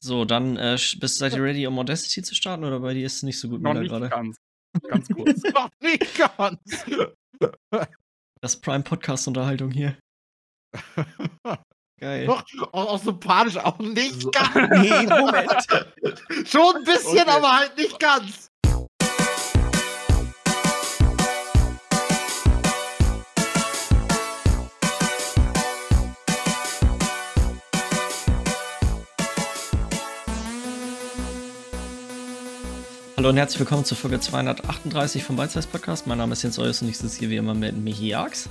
So, dann äh, bist seid ihr ready, um Audacity zu starten oder bei dir ist es nicht so gut Noch nicht gerade? Ganz, ganz kurz. Noch nicht ganz. Das Prime Podcast Unterhaltung hier. Geil. Doch, auch, auch sympathisch, auch nicht so. ganz. Nee, Moment. Schon ein bisschen, okay. aber halt nicht ganz. Hallo und herzlich willkommen zur Folge 238 vom Beizeis Podcast. Mein Name ist Jens Eus und ich sitze hier wie immer mit Michi Jax.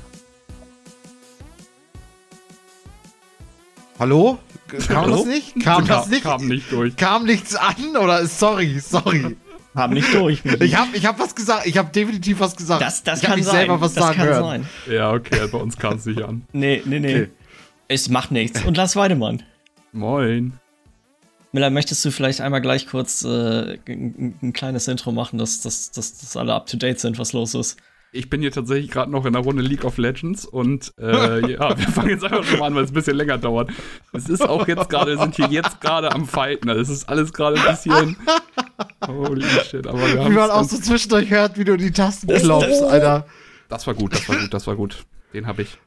Hallo? Kam Hallo? das nicht? Kam, kam das nicht? Kam nicht durch. Kam nichts an oder sorry, sorry. Kam nicht durch. Michi. Ich habe ich hab was gesagt. Ich habe definitiv was gesagt. Das, das ich kann mich sein. selber was das sagen kann hören. sein. Ja, okay, bei uns kam es nicht an. Nee, nee, nee. Okay. Es macht nichts. Und Lars Weidemann. Moin. Miller, möchtest du vielleicht einmal gleich kurz äh, ein, ein, kleines Intro machen, dass, dass, dass, dass alle up to date sind, was los ist? Ich bin hier tatsächlich gerade noch in der Runde League of Legends und äh, ja, wir fangen jetzt einfach schon mal an, weil es ein bisschen länger dauert. Es ist auch jetzt gerade, wir sind hier jetzt gerade am Fighten. Also es ist alles gerade ein bisschen. Holy shit, aber wir haben. Wie man auch so zwischendurch hört, wie du die Tasten klopfst, Alter. Das war gut, das war gut, das war gut. Den habe ich.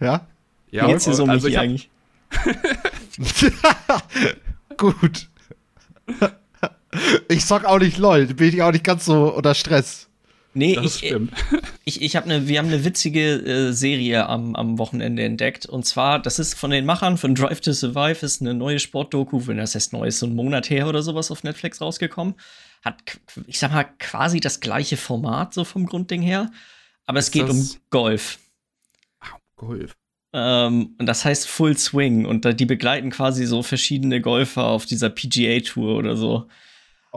Ja? Ja, geht's dir so, also Michi, eigentlich? Gut. Ich zock auch nicht LOL, bin ich auch nicht ganz so unter Stress. Nee, das ich, stimmt. ich, ich habe eine, wir haben eine witzige äh, Serie am, am Wochenende entdeckt. Und zwar, das ist von den Machern von Drive to Survive, ist eine neue Sportdoku, wenn das heißt neu ist, so einen Monat her oder sowas auf Netflix rausgekommen. Hat, ich sag mal, quasi das gleiche Format, so vom Grundding her. Aber es Ist geht um Golf. Ah, Golf. Ähm, und das heißt Full Swing und da, die begleiten quasi so verschiedene Golfer auf dieser PGA-Tour oder so.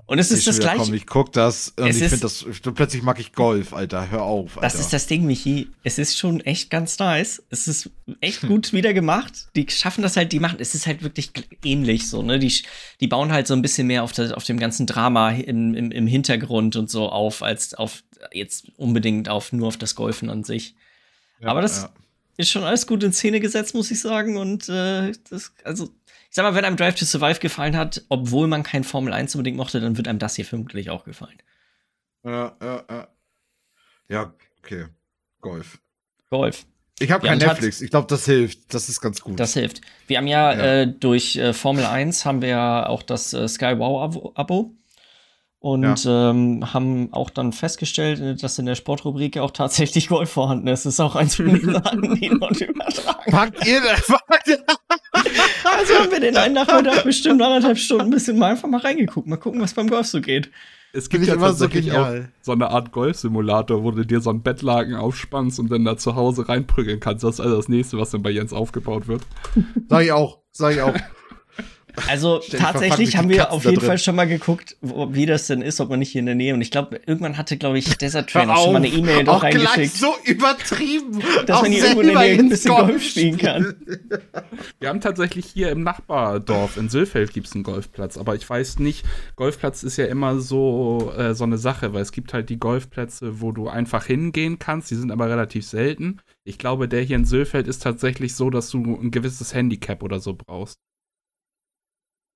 Und es ist das gleiche. Komm, ich guck das und Es ich finde das. Plötzlich mag ich Golf, Alter. Hör auf. Alter. Das ist das Ding, Michi. Es ist schon echt ganz nice. Es ist echt gut wieder gemacht. Die schaffen das halt, die machen, es ist halt wirklich ähnlich so, ne? Die, die bauen halt so ein bisschen mehr auf, das, auf dem ganzen Drama im, im, im Hintergrund und so auf, als auf jetzt unbedingt auf nur auf das Golfen an sich. Ja, aber das ja. Ist schon alles gut in Szene gesetzt, muss ich sagen. Und äh, das, also, ich sag mal, wenn einem Drive to Survive gefallen hat, obwohl man kein Formel 1 unbedingt mochte, dann wird einem das hier vermutlich auch gefallen. Ja, ja, ja. Ja, okay. Golf. Golf. Ich habe kein hat- Netflix. Ich glaube, das hilft. Das ist ganz gut. Das hilft. Wir haben ja, Ja. Äh, durch äh, Formel 1 haben wir ja auch das äh, Sky Wow Abo, Und ähm, haben auch dann festgestellt, äh, dass in der Sportrubrik ja auch tatsächlich Golf vorhanden ist. Das ist auch eins von den Sachen, die dort übertragen. Packt ihr das? Also haben wir den einen Nachmittag bestimmt anderthalb Stunden ein bisschen mal einfach mal reingeguckt. Mal gucken, was beim Golf so geht. Es gibt ja immer so tatsächlich auch genial. so eine Art Golfsimulator, wo du dir so einen Bettlaken aufspannst und dann da zu Hause reinprügeln kannst. Das ist also das nächste, was dann bei Jens aufgebaut wird. Sag ich auch. Sag ich auch. Also tatsächlich haben wir auf jeden. Fall schon mal geguckt, wo, wie das denn ist, ob man nicht hier in der Nähe. Und ich glaube, irgendwann hatte, glaube ich, Desert Train Hör auch schon mal eine E-Mail doch Auch gleich reingeschickt. so übertrieben. Dass Auch man hier irgendwo in der Nähe ein ins bisschen Golf spielen spielen. Wir haben tatsächlich hier im Nachbardorf in Sülfeld gibt es einen Golfplatz, aber ich weiß nicht, Golfplatz ist ja immer so, äh, so eine Sache, weil es gibt halt die Golfplätze, wo du einfach hingehen kannst, die sind aber relativ selten. Ich glaube, der hier in Sülfeld ist tatsächlich so, dass du ein gewisses Handicap oder so brauchst.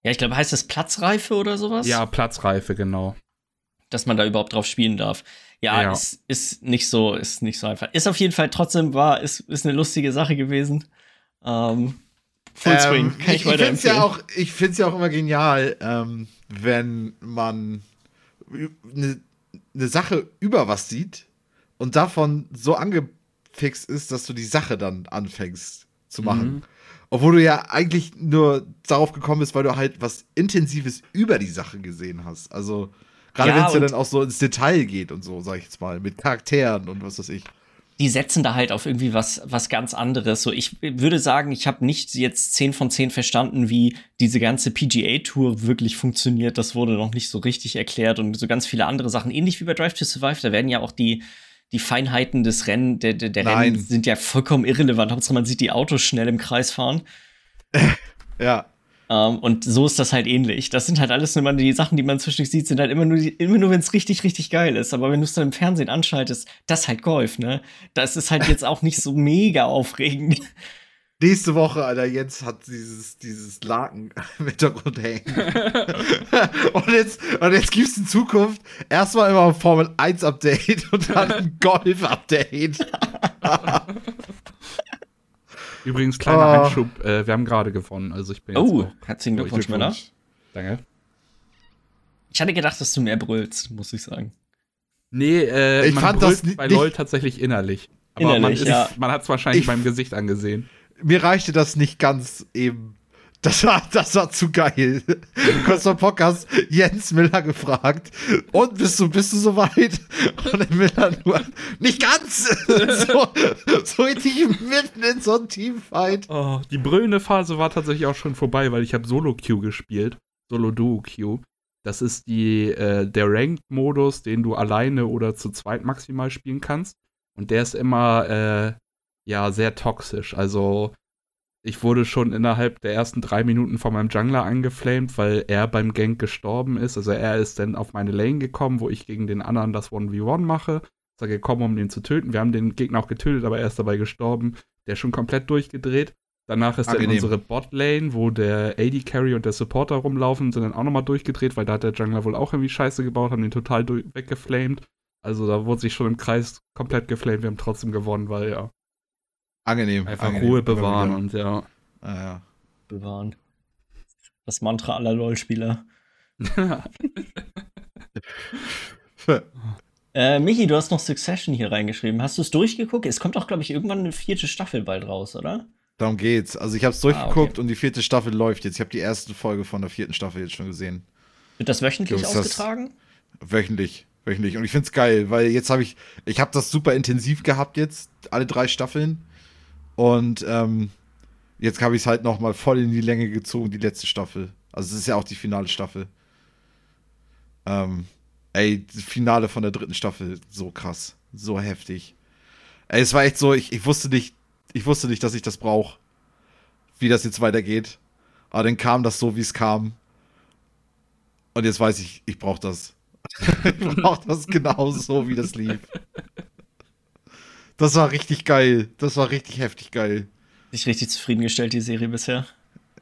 Ja, ich glaube, heißt das Platzreife oder sowas? Ja, Platzreife, genau. Dass man da überhaupt drauf spielen darf. Ja, Ja. Ist, ist nicht so, ist nicht so einfach. Ist auf jeden Fall trotzdem war, ist, ist eine lustige Sache gewesen. Ähm, Full Swing, Ähm, kann ich, ich finde es weiterempfehlen. ja auch, ich find's ja auch immer genial, ähm, wenn man eine ne Sache über was sieht und davon so angefixt ist, dass du die Sache dann anfängst zu machen. Mhm. Obwohl du ja eigentlich nur darauf gekommen bist, weil du halt was Intensives über die Sache gesehen hast. Also, gerade Ja, wenn es ja dann auch so ins Detail geht und so, sag ich jetzt mal, mit Charakteren und was weiß ich. die setzen da halt auf irgendwie was, was ganz anderes. So, ich würde sagen, ich habe nicht jetzt 10 von 10 verstanden, wie diese ganze PGA-Tour wirklich funktioniert. Das wurde noch nicht so richtig erklärt und so ganz viele andere Sachen. Ähnlich wie bei Drive to Survive, da werden ja auch die, die Feinheiten des Rennen, der, der, der. Rennen sind ja vollkommen irrelevant. Hauptsache, man sieht die Autos schnell im Kreis fahren. Ja. Ähm, und so ist das halt ähnlich. Das sind halt alles nur die Sachen, die man zwischendurch sieht, sind halt immer nur, die, immer nur wenn es richtig, richtig geil ist. Aber wenn du es dann im Fernsehen anschaltest, das ist halt Golf, ne? Das ist halt jetzt auch nicht so mega aufregend. Nächste Woche, Alter, Jens hat dieses, dieses Laken im Hintergrund hängen. und, jetzt, und jetzt gibt es in Zukunft erstmal immer ein Formel 1 Update und dann ein Golf Update. Übrigens, kleiner oh. Einschub, äh, wir haben gerade gewonnen. Also ich bin jetzt Oh, herzlichen Glückwunsch, Männer. Danke. Ich hatte gedacht, dass du mehr brüllst, muss ich sagen. Nee, äh, ich man fand das bei LOL tatsächlich innerlich. Aber innerlich, man, ja. man hat es wahrscheinlich ich, beim Gesicht angesehen mir reichte das nicht ganz eben. Das war, das war zu geil. Kurz vor Podcast Jens Miller gefragt. Und bist du, bist du soweit? Und der Miller nur, nicht ganz! so, so richtig mitten in so einem Teamfight. Oh, die brüllende Phase war tatsächlich auch schon vorbei, weil ich habe Solo-Queue gespielt. Solo-Duo-Queue. Das ist die, äh, der Ranked-Modus, den du alleine oder zu zweit maximal spielen kannst. Und der ist immer, äh, ja, sehr toxisch. Also, ich wurde schon innerhalb der ersten drei Minuten von meinem Jungler angeflamed, weil er beim Gank gestorben ist. Also er ist dann auf meine Lane gekommen, wo ich gegen den anderen das 1v1 mache. Ist er gekommen, um den zu töten. Wir haben den Gegner auch getötet, aber er ist dabei gestorben. Der ist schon komplett durchgedreht. Danach ist Angenehm. dann unsere Bot-Lane, wo der AD-Carry und der Supporter rumlaufen, sind dann auch nochmal durchgedreht, weil da hat der Jungler wohl auch irgendwie Scheiße gebaut, haben den total weggeflamed. Also da wurde sich schon im Kreis komplett geflamed. Wir haben trotzdem gewonnen, weil ja, Angenehm. Einfach angenehm. Ruhe bewahren und ja. Ah, ja. Bewahren. Das Mantra aller LOL-Spieler. äh, Michi, du hast noch Succession hier reingeschrieben. Hast du es durchgeguckt? Es kommt doch, glaube ich, irgendwann eine vierte Staffel bald raus, oder? Darum geht's. Also ich habe es durchgeguckt ah, okay. und die vierte Staffel läuft jetzt. Ich habe die erste Folge von der vierten Staffel jetzt schon gesehen. Wird das wöchentlich glaub, ausgetragen? Das wöchentlich, wöchentlich. Und ich find's geil, weil jetzt habe ich, ich habe das super intensiv gehabt jetzt, alle drei Staffeln. Und ähm, jetzt habe ich es halt noch mal voll in die Länge gezogen, die letzte Staffel. Also es ist ja auch die finale Staffel. Ähm, ey, das Finale von der dritten Staffel, so krass, so heftig. Ey, es war echt so, ich, ich wusste nicht, ich wusste nicht, dass ich das brauche, wie das jetzt weitergeht. Aber dann kam das so, wie es kam. Und jetzt weiß ich, ich brauche das. ich brauche das genau so, wie das lief. Das war richtig geil. Das war richtig heftig geil. Dich richtig zufriedengestellt, die Serie bisher.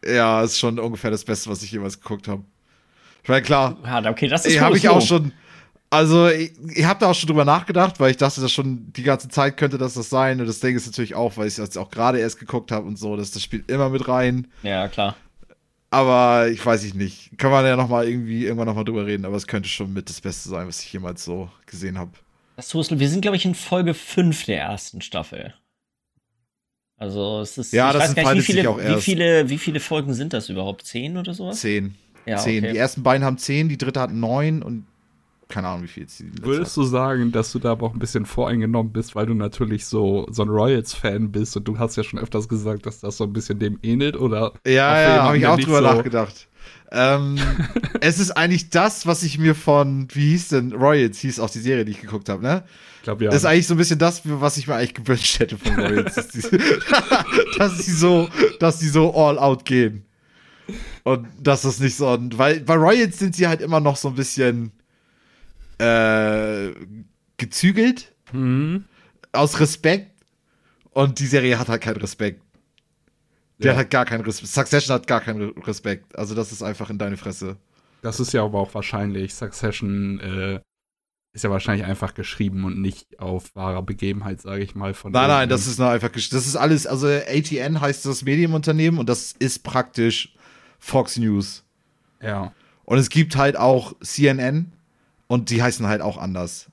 Ja, ist schon ungefähr das Beste, was ich jemals geguckt habe. Ich meine, klar. Ja, okay, das ist Habe ich auch schon. Also, ich, ich habe da auch schon drüber nachgedacht, weil ich dachte, das schon die ganze Zeit könnte das das sein. Und das Ding ist natürlich auch, weil ich es auch gerade erst geguckt habe und so, dass das spielt immer mit rein. Ja, klar. Aber ich weiß ich nicht. Kann man ja noch mal irgendwie irgendwann noch mal drüber reden, aber es könnte schon mit das Beste sein, was ich jemals so gesehen habe. Das Hustel, wir sind, glaube ich, in Folge 5 der ersten Staffel. Also es ist. Ja, ich das weiß gar nicht, wie viele, wie, viele, wie viele Folgen sind das überhaupt? Zehn oder sowas? Zehn. Ja, zehn. Okay. Die ersten beiden haben zehn, die dritte hat neun und keine Ahnung, wie viel jetzt die Würdest du sagen, dass du da aber auch ein bisschen voreingenommen bist, weil du natürlich so, so ein Royals-Fan bist und du hast ja schon öfters gesagt, dass das so ein bisschen dem ähnelt, oder? Ja, ja, habe ich auch drüber so nachgedacht. Ähm, es ist eigentlich das, was ich mir von, wie hieß denn, Royals hieß auch die Serie, die ich geguckt habe, ne? Ich glaube, ja. Das ist eigentlich so ein bisschen das, was ich mir eigentlich gewünscht hätte von Royals. dass, die, dass die so, dass die so all out gehen. Und dass das nicht so, weil bei Royals sind sie halt immer noch so ein bisschen äh, gezügelt. Mhm. Aus Respekt. Und die Serie hat halt keinen Respekt. Der ja. hat gar keinen Respekt. Succession hat gar keinen Respekt. Also, das ist einfach in deine Fresse. Das ist ja aber auch wahrscheinlich. Succession äh, ist ja wahrscheinlich einfach geschrieben und nicht auf wahrer Begebenheit, sage ich mal. Von nein, nein, das ist nur einfach Das ist alles. Also, ATN heißt das Medienunternehmen und das ist praktisch Fox News. Ja. Und es gibt halt auch CNN und die heißen halt auch anders.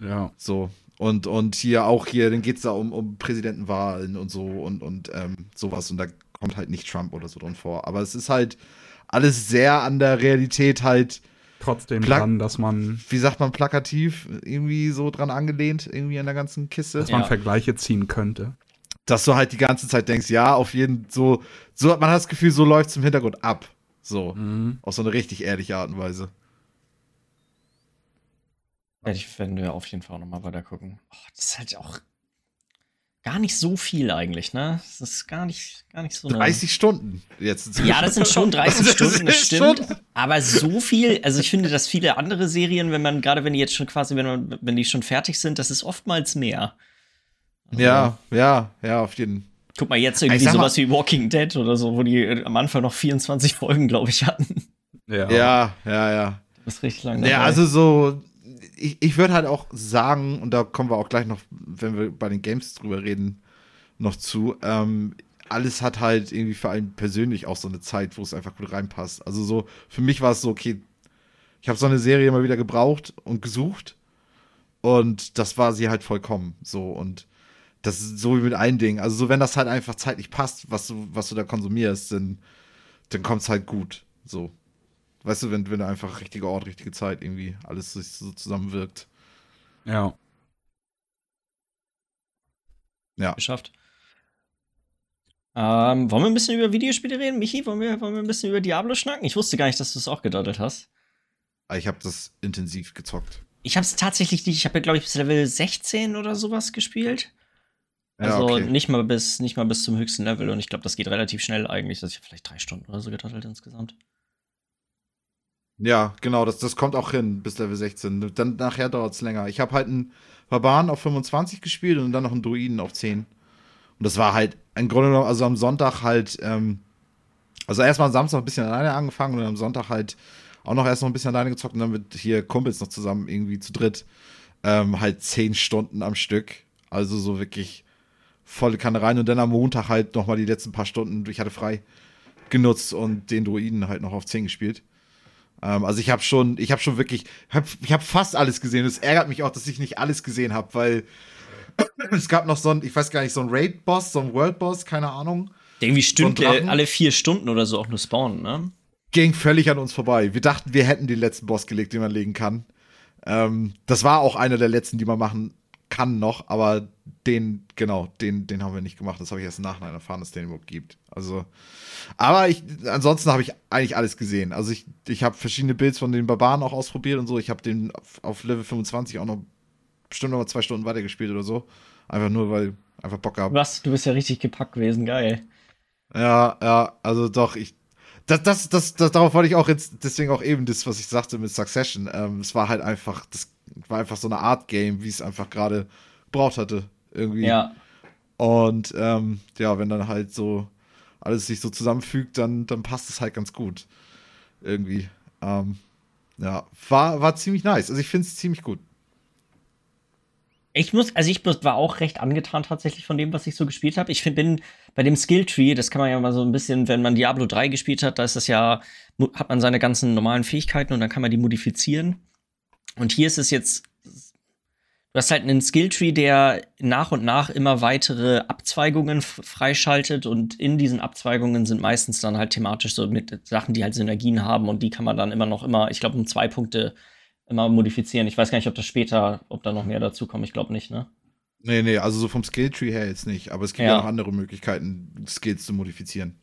Ja. So. Und, und hier auch hier, dann geht es da um, um Präsidentenwahlen und so und, und ähm, sowas. Und da kommt halt nicht Trump oder so drin vor. Aber es ist halt alles sehr an der Realität halt. Trotzdem dran, dass man. Wie sagt man plakativ? Irgendwie so dran angelehnt, irgendwie an der ganzen Kiste. Dass man ja. Vergleiche ziehen könnte. Dass du halt die ganze Zeit denkst, ja, auf jeden so, so man hat das Gefühl, so läuft es im Hintergrund ab. So. Mhm. Auf so eine richtig ehrliche Art und Weise. Werde ich, werden wir auf jeden Fall auch nochmal weiter gucken. Oh, das ist halt auch gar nicht so viel eigentlich, ne? Das ist gar nicht, gar nicht so. 30 Stunden jetzt. Ja, das sind schon 30 Stunden, das stimmt. Schon. Aber so viel, also ich finde, dass viele andere Serien, wenn man, gerade wenn die jetzt schon quasi, wenn, man, wenn die schon fertig sind, das ist oftmals mehr. Also, ja, ja, ja, auf jeden, Guck mal, jetzt irgendwie sowas wie Walking Dead oder so, wo die äh, am Anfang noch 24 Folgen, glaube ich, hatten. Ja, ja, ja. ja. Das ist richtig lang. Ja, also so, ich, ich würde halt auch sagen, und da kommen wir auch gleich noch, wenn wir bei den Games drüber reden, noch zu, ähm, alles hat halt irgendwie für einen persönlich auch so eine Zeit, wo es einfach gut reinpasst. Also so, für mich war es so, okay, ich habe so eine Serie immer wieder gebraucht und gesucht und das war sie halt vollkommen so und das ist so wie mit allen Dingen. Also so, wenn das halt einfach zeitlich passt, was du, was du da konsumierst, dann, dann kommt es halt gut. So. Weißt du, wenn, wenn einfach richtiger Ort, richtige Zeit irgendwie alles so zusammenwirkt. Ja. Ja. Geschafft. Ähm, wollen wir ein bisschen über Videospiele reden? Michi, wollen wir, wollen wir ein bisschen über Diablo schnacken? Ich wusste gar nicht, dass du es auch gedaddelt hast. Ah, ich habe das intensiv gezockt. Ich habe es tatsächlich nicht. Ich habe ja, glaube ich, bis Level 16 oder sowas gespielt. Also ja, okay. nicht, mal bis, nicht mal bis zum höchsten Level. Und ich glaube, das geht relativ schnell eigentlich. Also ich habe vielleicht drei Stunden oder so gedaddelt insgesamt. Ja, genau, das, das kommt auch hin bis Level 16. Dann nachher dauert es länger. Ich habe halt einen Barbaren auf 25 gespielt und dann noch einen Druiden auf 10. Und das war halt im Grunde genommen, also am Sonntag halt, ähm, also erstmal am Samstag ein bisschen alleine angefangen und am Sonntag halt auch noch erst noch ein bisschen alleine gezockt und dann mit hier Kumpels noch zusammen irgendwie zu dritt ähm, halt 10 Stunden am Stück. Also so wirklich volle Kanne rein und dann am Montag halt nochmal die letzten paar Stunden, ich hatte frei, genutzt und den Druiden halt noch auf 10 gespielt. Ähm, also ich habe schon, ich habe schon wirklich, hab, ich habe fast alles gesehen. Es ärgert mich auch, dass ich nicht alles gesehen habe, weil es gab noch so ein, ich weiß gar nicht, so ein Raid-Boss, so ein World-Boss, keine Ahnung. Der irgendwie stündlich so alle vier Stunden oder so auch nur spawnen, ne? Ging völlig an uns vorbei. Wir dachten, wir hätten den letzten Boss gelegt, den man legen kann. Ähm, das war auch einer der letzten, die man machen kann noch, aber den, genau, den, den haben wir nicht gemacht. Das habe ich erst im Nachhinein erfahren, dass es den überhaupt gibt. Also, aber ich, ansonsten habe ich eigentlich alles gesehen. Also ich, ich habe verschiedene Builds von den Barbaren auch ausprobiert und so. Ich habe den auf, auf, Level 25 auch noch bestimmt noch mal zwei Stunden weitergespielt oder so. Einfach nur, weil einfach Bock gehabt. Was? Du bist ja richtig gepackt gewesen, geil. Ja, ja, also doch, ich, das, das, das, das, darauf wollte ich auch jetzt, deswegen auch eben das, was ich sagte mit Succession. Ähm, es war halt einfach, das war einfach so eine Art Game, wie es einfach gerade gebraucht hatte. Irgendwie. Ja. Und ähm, ja, wenn dann halt so alles sich so zusammenfügt, dann, dann passt es halt ganz gut. Irgendwie. Ähm, ja, war, war ziemlich nice. Also ich finde es ziemlich gut. Ich muss, also ich war auch recht angetan tatsächlich von dem, was ich so gespielt habe. Ich find, bin bei dem Skilltree, das kann man ja mal so ein bisschen, wenn man Diablo 3 gespielt hat, da ist das ja, hat man seine ganzen normalen Fähigkeiten und dann kann man die modifizieren. Und hier ist es jetzt, du hast halt einen Skilltree, der nach und nach immer weitere Abzweigungen freischaltet und in diesen Abzweigungen sind meistens dann halt thematisch so mit Sachen, die halt Synergien haben und die kann man dann immer noch immer, ich glaube, um zwei Punkte immer modifizieren. Ich weiß gar nicht, ob das später, ob da noch mehr dazu kommt. Ich glaube nicht, ne? Nee, nee, also so vom Skilltree her jetzt nicht. Aber es gibt ja, ja noch andere Möglichkeiten, Skills zu modifizieren.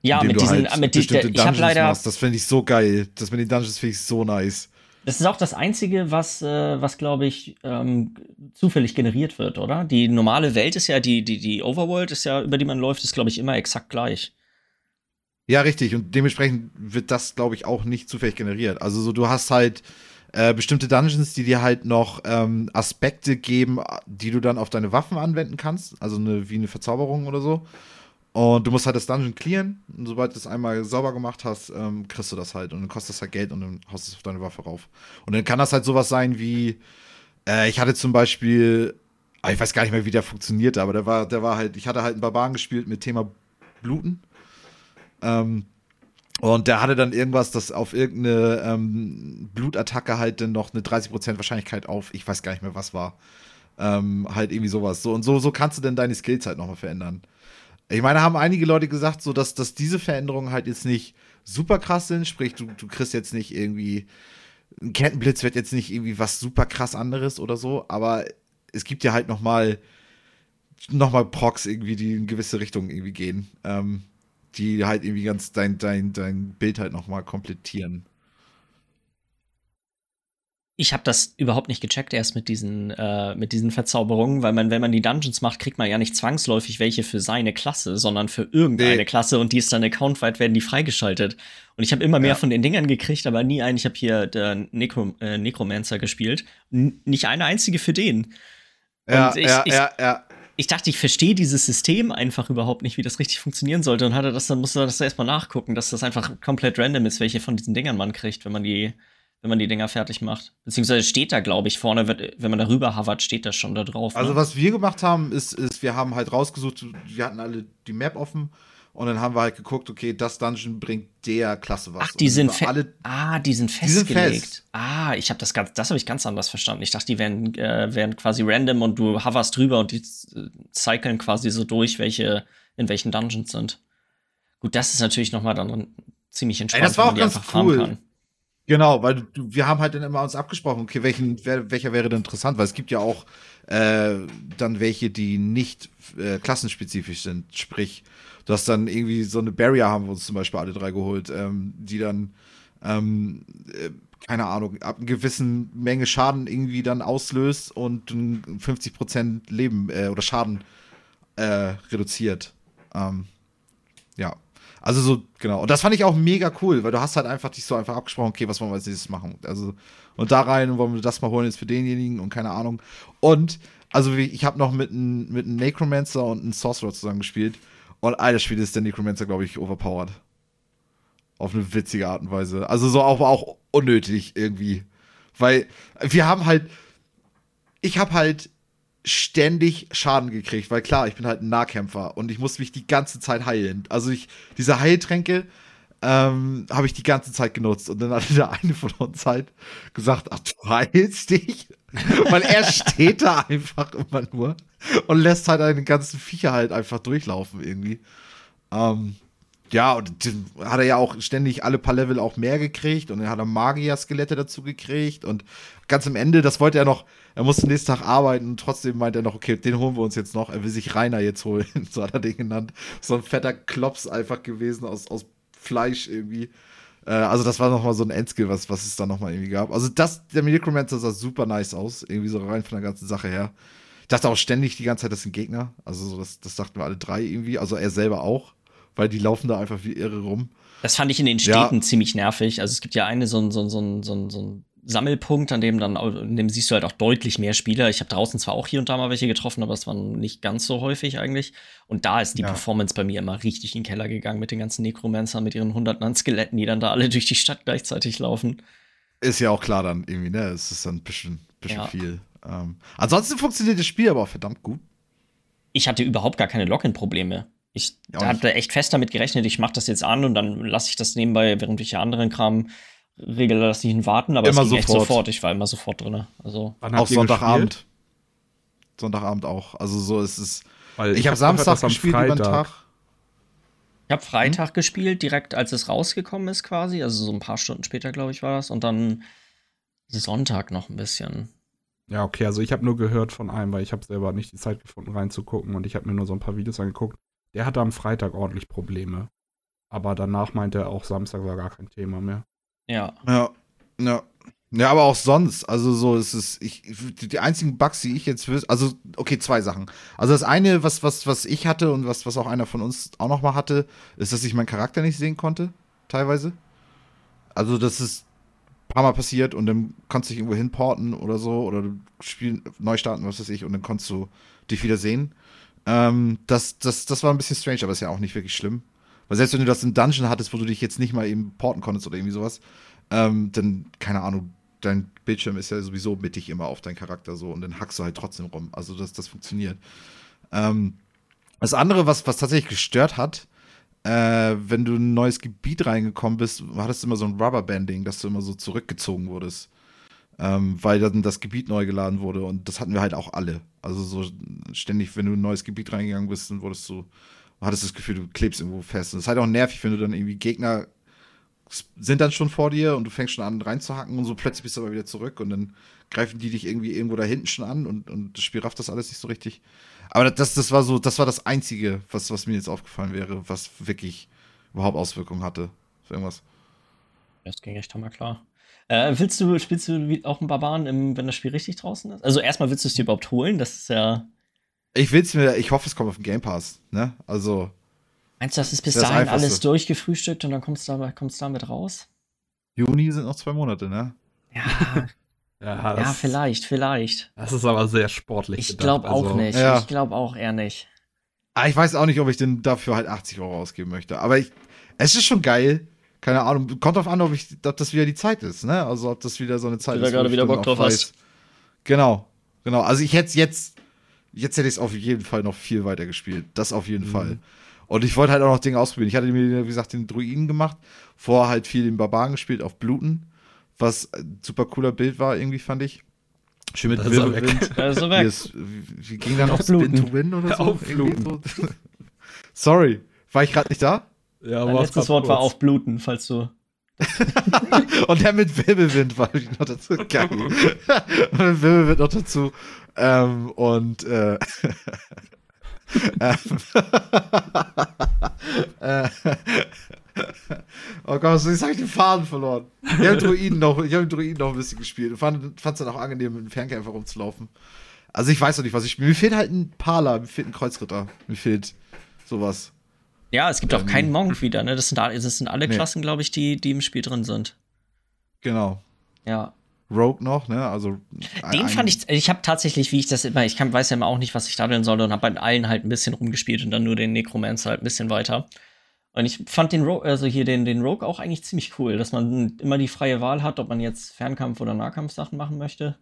Ja, mit diesen, halt mit diesen, ich habe leider. Machst. Das finde ich so geil. Das mit den Dungeons finde ich so nice. Das ist auch das Einzige, was, äh, was glaube ich, ähm, zufällig generiert wird, oder? Die normale Welt ist ja, die, die, die Overworld ist ja, über die man läuft, ist, glaube ich, immer exakt gleich. Ja, richtig. Und dementsprechend wird das, glaube ich, auch nicht zufällig generiert. Also so, du hast halt äh, bestimmte Dungeons, die dir halt noch ähm, Aspekte geben, die du dann auf deine Waffen anwenden kannst. Also eine, wie eine Verzauberung oder so. Und du musst halt das Dungeon clearen. Und sobald du es einmal sauber gemacht hast, ähm, kriegst du das halt. Und dann kostet das halt Geld und dann haust du es auf deine Waffe rauf. Und dann kann das halt sowas sein wie, äh, ich hatte zum Beispiel, ah, ich weiß gar nicht mehr, wie der funktionierte, aber der war, der war halt, ich hatte halt einen Barbaren gespielt mit Thema Bluten. Ähm, und der hatte dann irgendwas, das auf irgendeine ähm, Blutattacke halt dann noch eine 30% Wahrscheinlichkeit auf, ich weiß gar nicht mehr, was war. Ähm, halt irgendwie sowas. So, und so, so kannst du denn deine Skills halt nochmal verändern. Ich meine, haben einige Leute gesagt, so dass, dass diese Veränderungen halt jetzt nicht super krass sind, sprich, du, du kriegst jetzt nicht irgendwie, ein Kettenblitz wird jetzt nicht irgendwie was super krass anderes oder so, aber es gibt ja halt nochmal noch mal Procs irgendwie, die in gewisse Richtungen irgendwie gehen. Ähm, die halt irgendwie ganz dein, dein, dein Bild halt nochmal komplettieren. Ich habe das überhaupt nicht gecheckt erst mit diesen, äh, mit diesen Verzauberungen, weil man, wenn man die Dungeons macht, kriegt man ja nicht zwangsläufig welche für seine Klasse, sondern für irgendeine nee. Klasse und die ist dann accountweit, werden die freigeschaltet. Und ich habe immer mehr ja. von den Dingern gekriegt, aber nie einen. Ich habe hier der Necro, äh, Necromancer gespielt. N nicht eine einzige für den. Ja, ich, ja, ich, ja, ja ich dachte, ich verstehe dieses System einfach überhaupt nicht, wie das richtig funktionieren sollte. Und hatte das, dann musste das erstmal nachgucken, dass das einfach komplett random ist, welche von diesen Dingern man kriegt, wenn man die, wenn man die Dinger fertig macht. Beziehungsweise steht da, glaube ich, vorne, wenn man darüber hovert, steht das schon da drauf. Also, ne? was wir gemacht haben, ist, ist, wir haben halt rausgesucht, wir hatten alle die Map offen und dann haben wir halt geguckt, okay, das Dungeon bringt der Klasse was. Ach, die sind alle Ah, die sind festgelegt. Die sind fest. Ah, ich habe das ganz, das habe ich ganz anders verstanden. Ich dachte, die wären, äh, wären quasi random und du hoverst drüber und die äh, cyclen quasi so durch, welche in welchen Dungeons sind. Gut, das ist natürlich noch mal dann ziemlich entspannt, Ey, das war auch ganz cool. Genau, weil du, wir haben halt dann immer uns abgesprochen, okay, welchen, welcher wäre denn interessant, weil es gibt ja auch äh, dann welche, die nicht äh, klassenspezifisch sind. Sprich, du hast dann irgendwie so eine Barrier, haben wir uns zum Beispiel alle drei geholt, ähm, die dann, ähm, äh, keine Ahnung, ab einer gewissen Menge Schaden irgendwie dann auslöst und 50% Leben äh, oder Schaden äh, reduziert. Ähm, ja. Also so, genau. Und das fand ich auch mega cool, weil du hast halt einfach dich so einfach abgesprochen, okay, was wollen wir als nächstes machen? Also, und da rein wollen wir das mal holen jetzt für denjenigen und keine Ahnung. Und, also ich habe noch mit einem mit Necromancer und einem Sorcerer zusammen gespielt. Und alter Spiel ist der Necromancer, glaube ich, overpowered. Auf eine witzige Art und Weise. Also so auch, auch unnötig irgendwie. Weil wir haben halt, ich habe halt ständig Schaden gekriegt, weil klar, ich bin halt ein Nahkämpfer und ich muss mich die ganze Zeit heilen. Also ich, diese Heiltränke ähm, habe ich die ganze Zeit genutzt und dann hat der eine von uns halt gesagt, ach, du heilst dich? weil er steht da einfach immer nur und lässt halt einen ganzen Viecher halt einfach durchlaufen irgendwie. Ähm, ja, und dann hat er ja auch ständig alle paar Level auch mehr gekriegt und dann hat er Magier-Skelette dazu gekriegt und ganz am Ende, das wollte er noch, er musste nächsten Tag arbeiten und trotzdem meint er noch, okay, den holen wir uns jetzt noch. Er will sich Rainer jetzt holen, so hat er den genannt. So ein fetter Klops einfach gewesen aus, aus Fleisch irgendwie. Äh, also das war nochmal so ein Endskill, was, was es da nochmal irgendwie gab. Also das, der Necromancer sah super nice aus, irgendwie so rein von der ganzen Sache her. Ich dachte auch ständig die ganze Zeit, das sind Gegner. Also so, das, das dachten wir alle drei irgendwie. Also er selber auch, weil die laufen da einfach wie irre rum. Das fand ich in den Städten ja. ziemlich nervig. Also es gibt ja eine so ein, so ein, so ein, so ein, so ein Sammelpunkt, an dem dann, in dem siehst du halt auch deutlich mehr Spieler. Ich habe draußen zwar auch hier und da mal welche getroffen, aber es waren nicht ganz so häufig eigentlich. Und da ist die ja. Performance bei mir immer richtig in den Keller gegangen mit den ganzen Necromancern, mit ihren hunderten Skeletten, die dann da alle durch die Stadt gleichzeitig laufen. Ist ja auch klar dann irgendwie, ne? Es ist dann ein bisschen, bisschen ja. viel. Ähm, ansonsten funktioniert das Spiel aber auch verdammt gut. Ich hatte überhaupt gar keine Login-Probleme. Ich ja, hatte echt fest damit gerechnet, ich mache das jetzt an und dann lasse ich das nebenbei, während ich ja anderen Kram regel lasse ich ihn warten, aber immer es ging sofort. echt sofort. Ich war immer sofort drin. Also auch Sonntagabend. Gespielt? Sonntagabend auch. Also so ist es. Weil ich, ich habe Samstag gespielt über den Tag. Ich habe Freitag hm? gespielt, direkt als es rausgekommen ist quasi. Also so ein paar Stunden später, glaube ich, war das. Und dann Sonntag noch ein bisschen. Ja, okay, also ich habe nur gehört von einem, weil ich habe selber nicht die Zeit gefunden reinzugucken und ich habe mir nur so ein paar Videos angeguckt. Der hatte am Freitag ordentlich Probleme. Aber danach meinte er auch, Samstag war gar kein Thema mehr. Ja. Ja. Ja. Ja, aber auch sonst, also so ist es, ich, die einzigen Bugs, die ich jetzt wüsste, also, okay, zwei Sachen. Also das eine, was, was, was ich hatte und was, was auch einer von uns auch noch mal hatte, ist, dass ich meinen Charakter nicht sehen konnte, teilweise. Also das ist ein paar Mal passiert und dann konntest du dich irgendwo hinporten oder so, oder spielen, neu starten, was weiß ich, und dann konntest du dich wieder sehen. Ähm, das, das, das war ein bisschen strange, aber ist ja auch nicht wirklich schlimm. Weil selbst wenn du das in Dungeon hattest, wo du dich jetzt nicht mal eben porten konntest oder irgendwie sowas, ähm, dann, keine Ahnung, dein Bildschirm ist ja sowieso mittig immer auf deinen Charakter so und dann hackst du halt trotzdem rum. Also das, das funktioniert. Ähm, das andere, was, was tatsächlich gestört hat, äh, wenn du in ein neues Gebiet reingekommen bist, hattest du immer so ein Rubberbanding, dass du immer so zurückgezogen wurdest. Ähm, weil dann das Gebiet neu geladen wurde und das hatten wir halt auch alle. Also so ständig, wenn du in ein neues Gebiet reingegangen bist, dann wurdest du hattest das Gefühl, du klebst irgendwo fest. Und es ist halt auch nervig, wenn du dann irgendwie Gegner sind dann schon vor dir und du fängst schon an reinzuhacken und so plötzlich bist du aber wieder zurück und dann greifen die dich irgendwie irgendwo da hinten schon an und, und das Spiel rafft das alles nicht so richtig. Aber das, das war so, das war das Einzige, was, was mir jetzt aufgefallen wäre, was wirklich überhaupt Auswirkungen hatte. Für irgendwas. Das ging echt hammer klar. Äh, willst du, spielst du auch einen Barbaren, im, wenn das Spiel richtig draußen ist? Also erstmal willst du es dir überhaupt holen? Das ist ja ich will's mir, ich hoffe, es kommt auf den Game Pass, ne? Also. Meinst du, das ist bis das dahin alles durchgefrühstückt und dann kommst du damit, kommst damit raus? Juni sind noch zwei Monate, ne? Ja. Ja, ja, vielleicht, vielleicht. Das ist aber sehr sportlich. Ich glaube auch also, nicht. Ja. Ich glaube auch eher nicht. Ah, ich weiß auch nicht, ob ich denn dafür halt 80 Euro ausgeben möchte. Aber ich, es ist schon geil. Keine Ahnung. Kommt drauf an, ob, ich, ob das wieder die Zeit ist, ne? Also ob das wieder so eine Zeit Du da ist. wo gerade ich wieder Bock drauf hast. Genau, genau. Also ich hätte jetzt, jetzt hätte ich es auf jeden Fall noch viel weiter gespielt. Das auf jeden Mhm. Fall. Und ich wollte halt auch noch Dinge ausprobieren. Ich hatte mir, wie gesagt, den Druiden gemacht. Vorher halt viel den Barbaren gespielt auf Bluten. Was ein super cooler Bild war, irgendwie fand ich. Schön mit ist. Wirbelwind. Da ist er Wie, weg. es, wie, wie ging dann Auf Spin Bluten. to Win oder so? Auf so. Sorry, war ich gerade nicht da? Ja, Mein war's letztes Wort war kurz. aufbluten, falls du. Und der mit Wirbelwind war ich noch dazu. Geil. und mit Wirbelwind noch dazu. Ähm, und äh, ähm, äh, oh Gott, jetzt habe ich den Faden verloren. Ich habe Druiden noch, ich habe Druiden noch ein bisschen gespielt und fand es dann auch angenehm, mit dem Fernkämpfer rumzulaufen. Also ich weiß noch nicht, was ich spiele. Mir fehlt halt ein Pala, mir fehlt ein Kreuzritter, mir fehlt sowas. Ja, es gibt auch Ähm. keinen Monk wieder, ne? Das sind, alle- das sind alle Nee. Klassen, glaube ich, die, die im Spiel drin sind. Genau. Ja. Rogue noch, ne? Also Den fand ich, ich habe tatsächlich, wie ich das immer, ich kann, weiß ja immer auch nicht, was ich daddeln soll und habe bei allen halt ein bisschen rumgespielt und dann nur den Necromancer halt ein bisschen weiter. Und ich fand den Rogue, also hier den, den Rogue auch eigentlich ziemlich cool, dass man immer die freie Wahl hat, ob man jetzt Fernkampf- oder Nahkampfsachen machen möchte.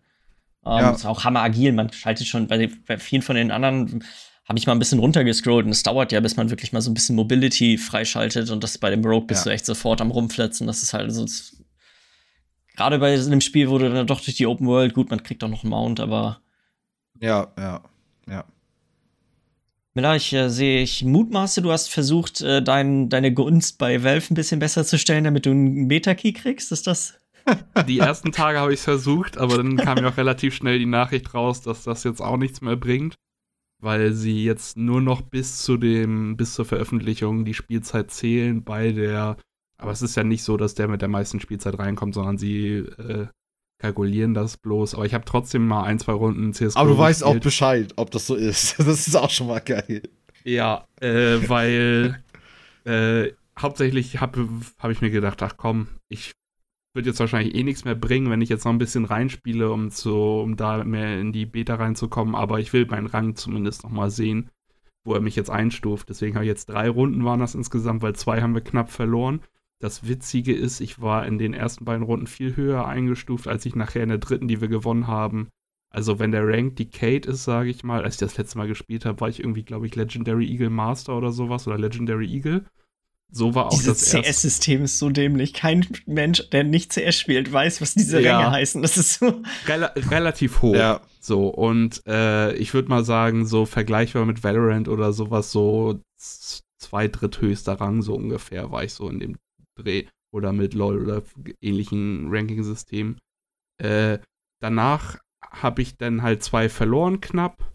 Ähm, Ja. Ist auch hammer agil, man schaltet schon, bei, bei vielen von den anderen habe ich mal ein bisschen runtergescrollt und es dauert ja, bis man wirklich mal so ein bisschen Mobility freischaltet und das bei dem Rogue bist Ja. du echt sofort am rumflitzen. Das ist halt so, gerade bei einem Spiel, wo du dann doch durch die Open World, gut, man kriegt auch noch einen Mount, aber Ja, ja, ja. Miller, ich äh, sehe, ich mutmaße, du hast versucht, äh, dein, deine Gunst bei Valve ein bisschen besser zu stellen, damit du einen Meta-Key kriegst. Ist das? Die ersten Tage habe ich es versucht, aber dann kam ja auch relativ schnell die Nachricht raus, dass das jetzt auch nichts mehr bringt, weil sie jetzt nur noch bis zu dem, bis zur Veröffentlichung die Spielzeit zählen bei der, aber es ist ja nicht so, dass der mit der meisten Spielzeit reinkommt, sondern sie äh, kalkulieren das bloß. Aber ich habe trotzdem mal ein, zwei Runden CSGO Aber du weißt auch gespielt. Bescheid, ob das so ist. Das ist auch schon mal geil. Ja, äh, weil äh, hauptsächlich habe hab ich mir gedacht, ach komm, ich würde jetzt wahrscheinlich eh nichts mehr bringen, wenn ich jetzt noch ein bisschen reinspiele, um, zu, um da mehr in die Beta reinzukommen. Aber ich will meinen Rang zumindest noch mal sehen, wo er mich jetzt einstuft. Deswegen habe ich jetzt drei Runden waren das insgesamt, weil zwei haben wir knapp verloren. Das Witzige ist, ich war in den ersten beiden Runden viel höher eingestuft, als ich nachher in der dritten, die wir gewonnen haben. Also wenn der Rank Decayed ist, sage ich mal, als ich das letzte Mal gespielt habe, war ich irgendwie, glaube ich, Legendary Eagle Master oder sowas oder Legendary Eagle. So war auch Dieses das erste. CS-System ist so dämlich. Kein Mensch, der nicht CS spielt, weiß, was diese Ja. Ränge heißen. Das ist so. Rel relativ hoch. Ja. So, und äh, ich würde mal sagen, so vergleichbar mit Valorant oder sowas, so z- zwei dritthöchster Rang, so ungefähr, war ich so in dem Dreh. Oder mit LOL oder ähnlichen Ranking-Systemen. Äh, danach habe ich dann halt zwei verloren knapp.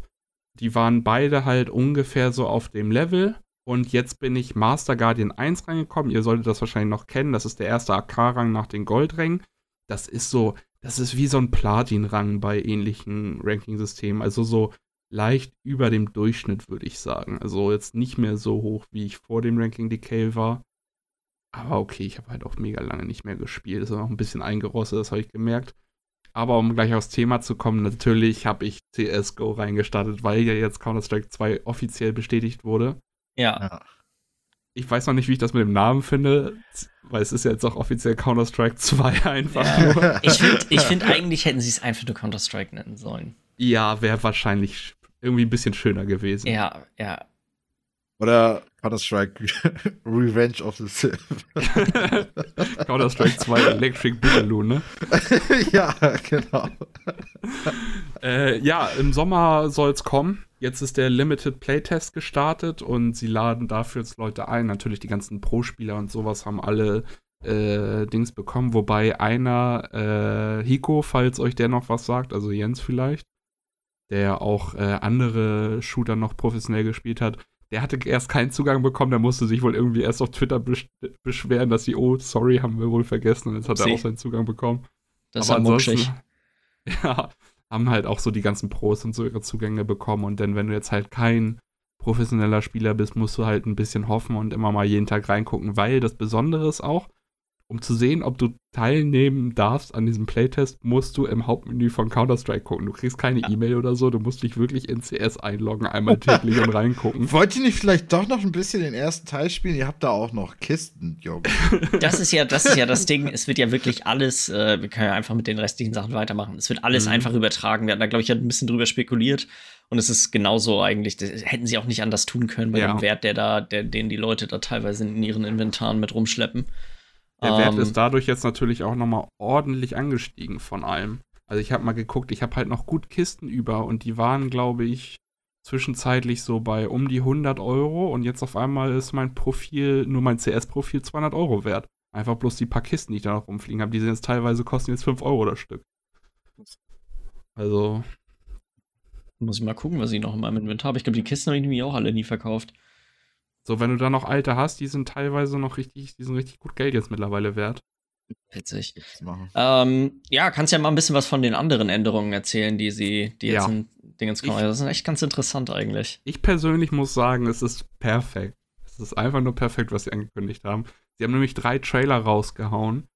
Die waren beide halt ungefähr so auf dem Level. Und jetzt bin ich Master Guardian 1 reingekommen. Ihr solltet das wahrscheinlich noch kennen. Das ist der erste AK-Rang nach den Goldrängen. Das ist so, das ist wie so ein Platin-Rang bei ähnlichen Ranking-Systemen. Also so leicht über dem Durchschnitt, würde ich sagen. Also jetzt nicht mehr so hoch, wie ich vor dem Ranking Decay war. Aber okay, ich habe halt auch mega lange nicht mehr gespielt. Ist auch ein bisschen eingerostet, das habe ich gemerkt. Aber um gleich aufs Thema zu kommen, natürlich habe ich CSGO reingestartet, weil ja jetzt Counter-Strike 2 offiziell bestätigt wurde. Ja. Ja. Ich weiß noch nicht, wie ich das mit dem Namen finde, weil es ist ja jetzt auch offiziell Counter-Strike 2 einfach Ja. nur. Ich finde, ich find, eigentlich hätten sie es einfach nur Counter-Strike nennen sollen. Ja, wäre wahrscheinlich irgendwie ein bisschen schöner gewesen. Ja, ja. Oder Counter-Strike Revenge of the Sith. Counter-Strike 2 Electric Boogaloo, ne? ja, genau. Äh, ja, im Sommer soll es kommen. Jetzt ist der Limited Playtest gestartet und sie laden dafür jetzt Leute ein. Natürlich die ganzen Pro-Spieler und sowas haben alle äh, Dings bekommen. Wobei einer, äh, Hiko, falls euch der noch was sagt, also Jens vielleicht, der auch äh, andere Shooter noch professionell gespielt hat, der hatte erst keinen Zugang bekommen, der musste sich wohl irgendwie erst auf Twitter besch beschweren, dass sie, oh, sorry, haben wir wohl vergessen und jetzt hat er Sie. auch seinen Zugang bekommen. Das Aber ist muckschig. Ja, haben halt auch so die ganzen Pros und so ihre Zugänge bekommen. Und dann, wenn du jetzt halt kein professioneller Spieler bist, musst du halt ein bisschen hoffen und immer mal jeden Tag reingucken, weil das Besondere ist auch, um zu sehen, ob du teilnehmen darfst an diesem Playtest, musst du im Hauptmenü von Counter-Strike gucken. Du kriegst keine E-Mail oder so, du musst dich wirklich in CS einloggen, einmal täglich und reingucken. Wollt ihr nicht vielleicht doch noch ein bisschen den ersten Teil spielen? Ihr habt da auch noch Kisten, Junge. Das ist ja, das ist ja das Ding. Es wird ja wirklich alles, äh, wir können ja einfach mit den restlichen Sachen weitermachen. Es wird alles mhm. einfach übertragen. Wir hatten da, glaube ich, ein bisschen drüber spekuliert. Und es ist genauso eigentlich, hätten sie auch nicht anders tun können bei ja. dem Wert, der da, der, den die Leute da teilweise in ihren Inventaren mit rumschleppen. Der Wert ist ähm. dadurch jetzt natürlich auch nochmal ordentlich angestiegen von allem. Also ich habe mal geguckt, ich habe halt noch gut Kisten über und die waren, glaube ich, zwischenzeitlich so bei um die 100 Euro und jetzt auf einmal ist mein Profil, nur mein CS-Profil 200 Euro wert. Einfach bloß die paar Kisten, die ich da noch rumfliegen habe, die sind jetzt teilweise kosten jetzt 5 Euro das Stück. Also. Muss ich mal gucken, was ich noch in meinem Inventar habe. Ich glaube, die Kisten habe ich nämlich auch alle nie verkauft. So, wenn du da noch alte hast, die sind teilweise noch richtig, die sind richtig gut Geld jetzt mittlerweile wert. Witzig. Ähm, ja, kannst ja mal ein bisschen was von den anderen Änderungen erzählen, die sie, die jetzt ja. in Dingens kommen. Das ist echt ganz interessant eigentlich. Ich persönlich muss sagen, es ist perfekt. Es ist einfach nur perfekt, was sie angekündigt haben. Sie haben nämlich drei Trailer rausgehauen.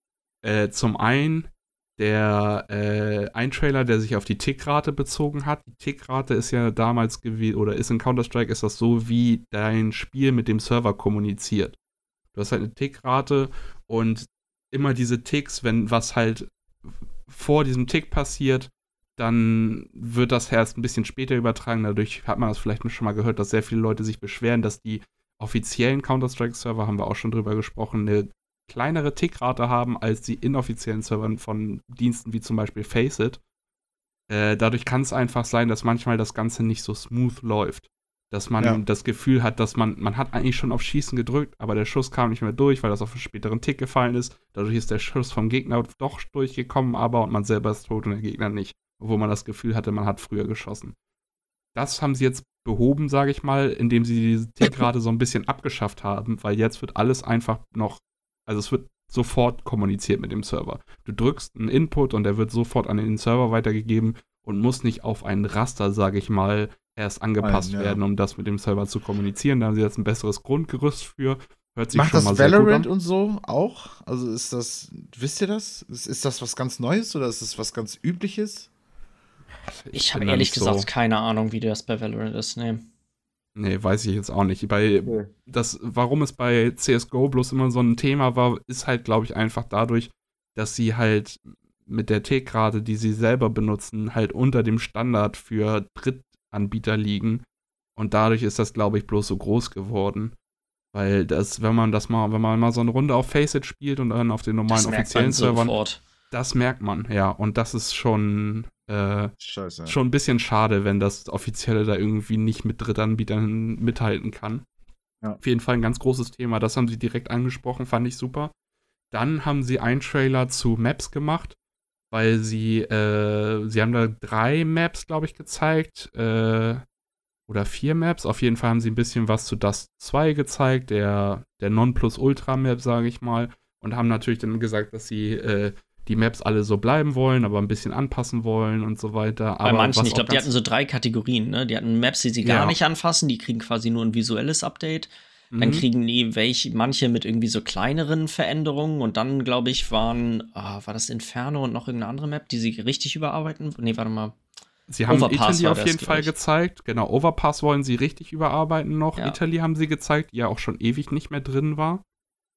Äh, zum einen der äh, ein Trailer, der sich auf die Tickrate bezogen hat. Die Tickrate ist ja damals gewesen, oder ist in Counter-Strike ist das so, wie dein Spiel mit dem Server kommuniziert. Du hast halt eine Tickrate und immer diese Ticks, wenn was halt vor diesem Tick passiert, dann wird das erst ein bisschen später übertragen. Dadurch hat man das vielleicht schon mal gehört, dass sehr viele Leute sich beschweren, dass die offiziellen Counter-Strike-Server, haben wir auch schon drüber gesprochen, eine kleinere Tickrate haben als die inoffiziellen Server von Diensten wie zum Beispiel Faceit. Äh, dadurch kann es einfach sein, dass manchmal das Ganze nicht so smooth läuft. Dass man ja. das Gefühl hat, dass man, man hat eigentlich schon auf Schießen gedrückt, aber der Schuss kam nicht mehr durch, weil das auf einen späteren Tick gefallen ist. Dadurch ist der Schuss vom Gegner doch durchgekommen, aber und man selber ist tot und der Gegner nicht. Obwohl man das Gefühl hatte, man hat früher geschossen. Das haben sie jetzt behoben, sage ich mal, indem sie diese Tickrate so ein bisschen abgeschafft haben, weil jetzt wird alles einfach noch also es wird sofort kommuniziert mit dem Server. Du drückst einen Input und der wird sofort an den Server weitergegeben und muss nicht auf einen Raster, sage ich mal, erst angepasst Nein, ja. werden, um das mit dem Server zu kommunizieren. Da haben sie jetzt ein besseres Grundgerüst für. Hört sich Macht schon das mal Valorant und so auch? Also ist das, wisst ihr das? Ist, ist das was ganz Neues oder ist das was ganz Übliches? Ich, ich habe ehrlich gesagt so. keine Ahnung, wie das bei Valorant ist. Nee. Nee, weiß ich jetzt auch nicht. Bei nee. das, warum es bei CSGO bloß immer so ein Thema war, ist halt, glaube ich, einfach dadurch, dass sie halt mit der T-Grade, die sie selber benutzen, halt unter dem Standard für Drittanbieter liegen. Und dadurch ist das, glaube ich, bloß so groß geworden. Weil das, wenn man das mal, wenn man mal so eine Runde auf Faceit spielt und dann auf den normalen offiziellen Servern, sofort. Das merkt man, ja. Und das ist schon, äh. Schon ein bisschen schade, wenn das Offizielle da irgendwie nicht mit Drittanbietern mithalten kann. Ja. Auf jeden Fall ein ganz großes Thema. Das haben sie direkt angesprochen, fand ich super. Dann haben sie einen Trailer zu Maps gemacht, weil sie, äh, sie haben da drei Maps, glaube ich, gezeigt. Äh, oder vier Maps. Auf jeden Fall haben sie ein bisschen was zu Dust 2 gezeigt, der, der Non-Plus-Ultra-Map, sage ich mal. Und haben natürlich dann gesagt, dass sie äh, die Maps alle so bleiben wollen, aber ein bisschen anpassen wollen und so weiter. Bei aber manchen, ich glaube, die hatten so drei Kategorien, ne? Die hatten Maps, die sie gar ja. nicht anfassen, die kriegen quasi nur ein visuelles Update. Dann mhm. kriegen die welche, manche mit irgendwie so kleineren Veränderungen und dann, glaube ich, waren, oh, war das Inferno und noch irgendeine andere Map, die sie richtig überarbeiten? Nee, warte mal. Sie haben Overpass Italy auf jeden Fall gezeigt. Genau, Overpass wollen sie richtig überarbeiten noch. Ja. Italy haben sie gezeigt, die ja auch schon ewig nicht mehr drin war.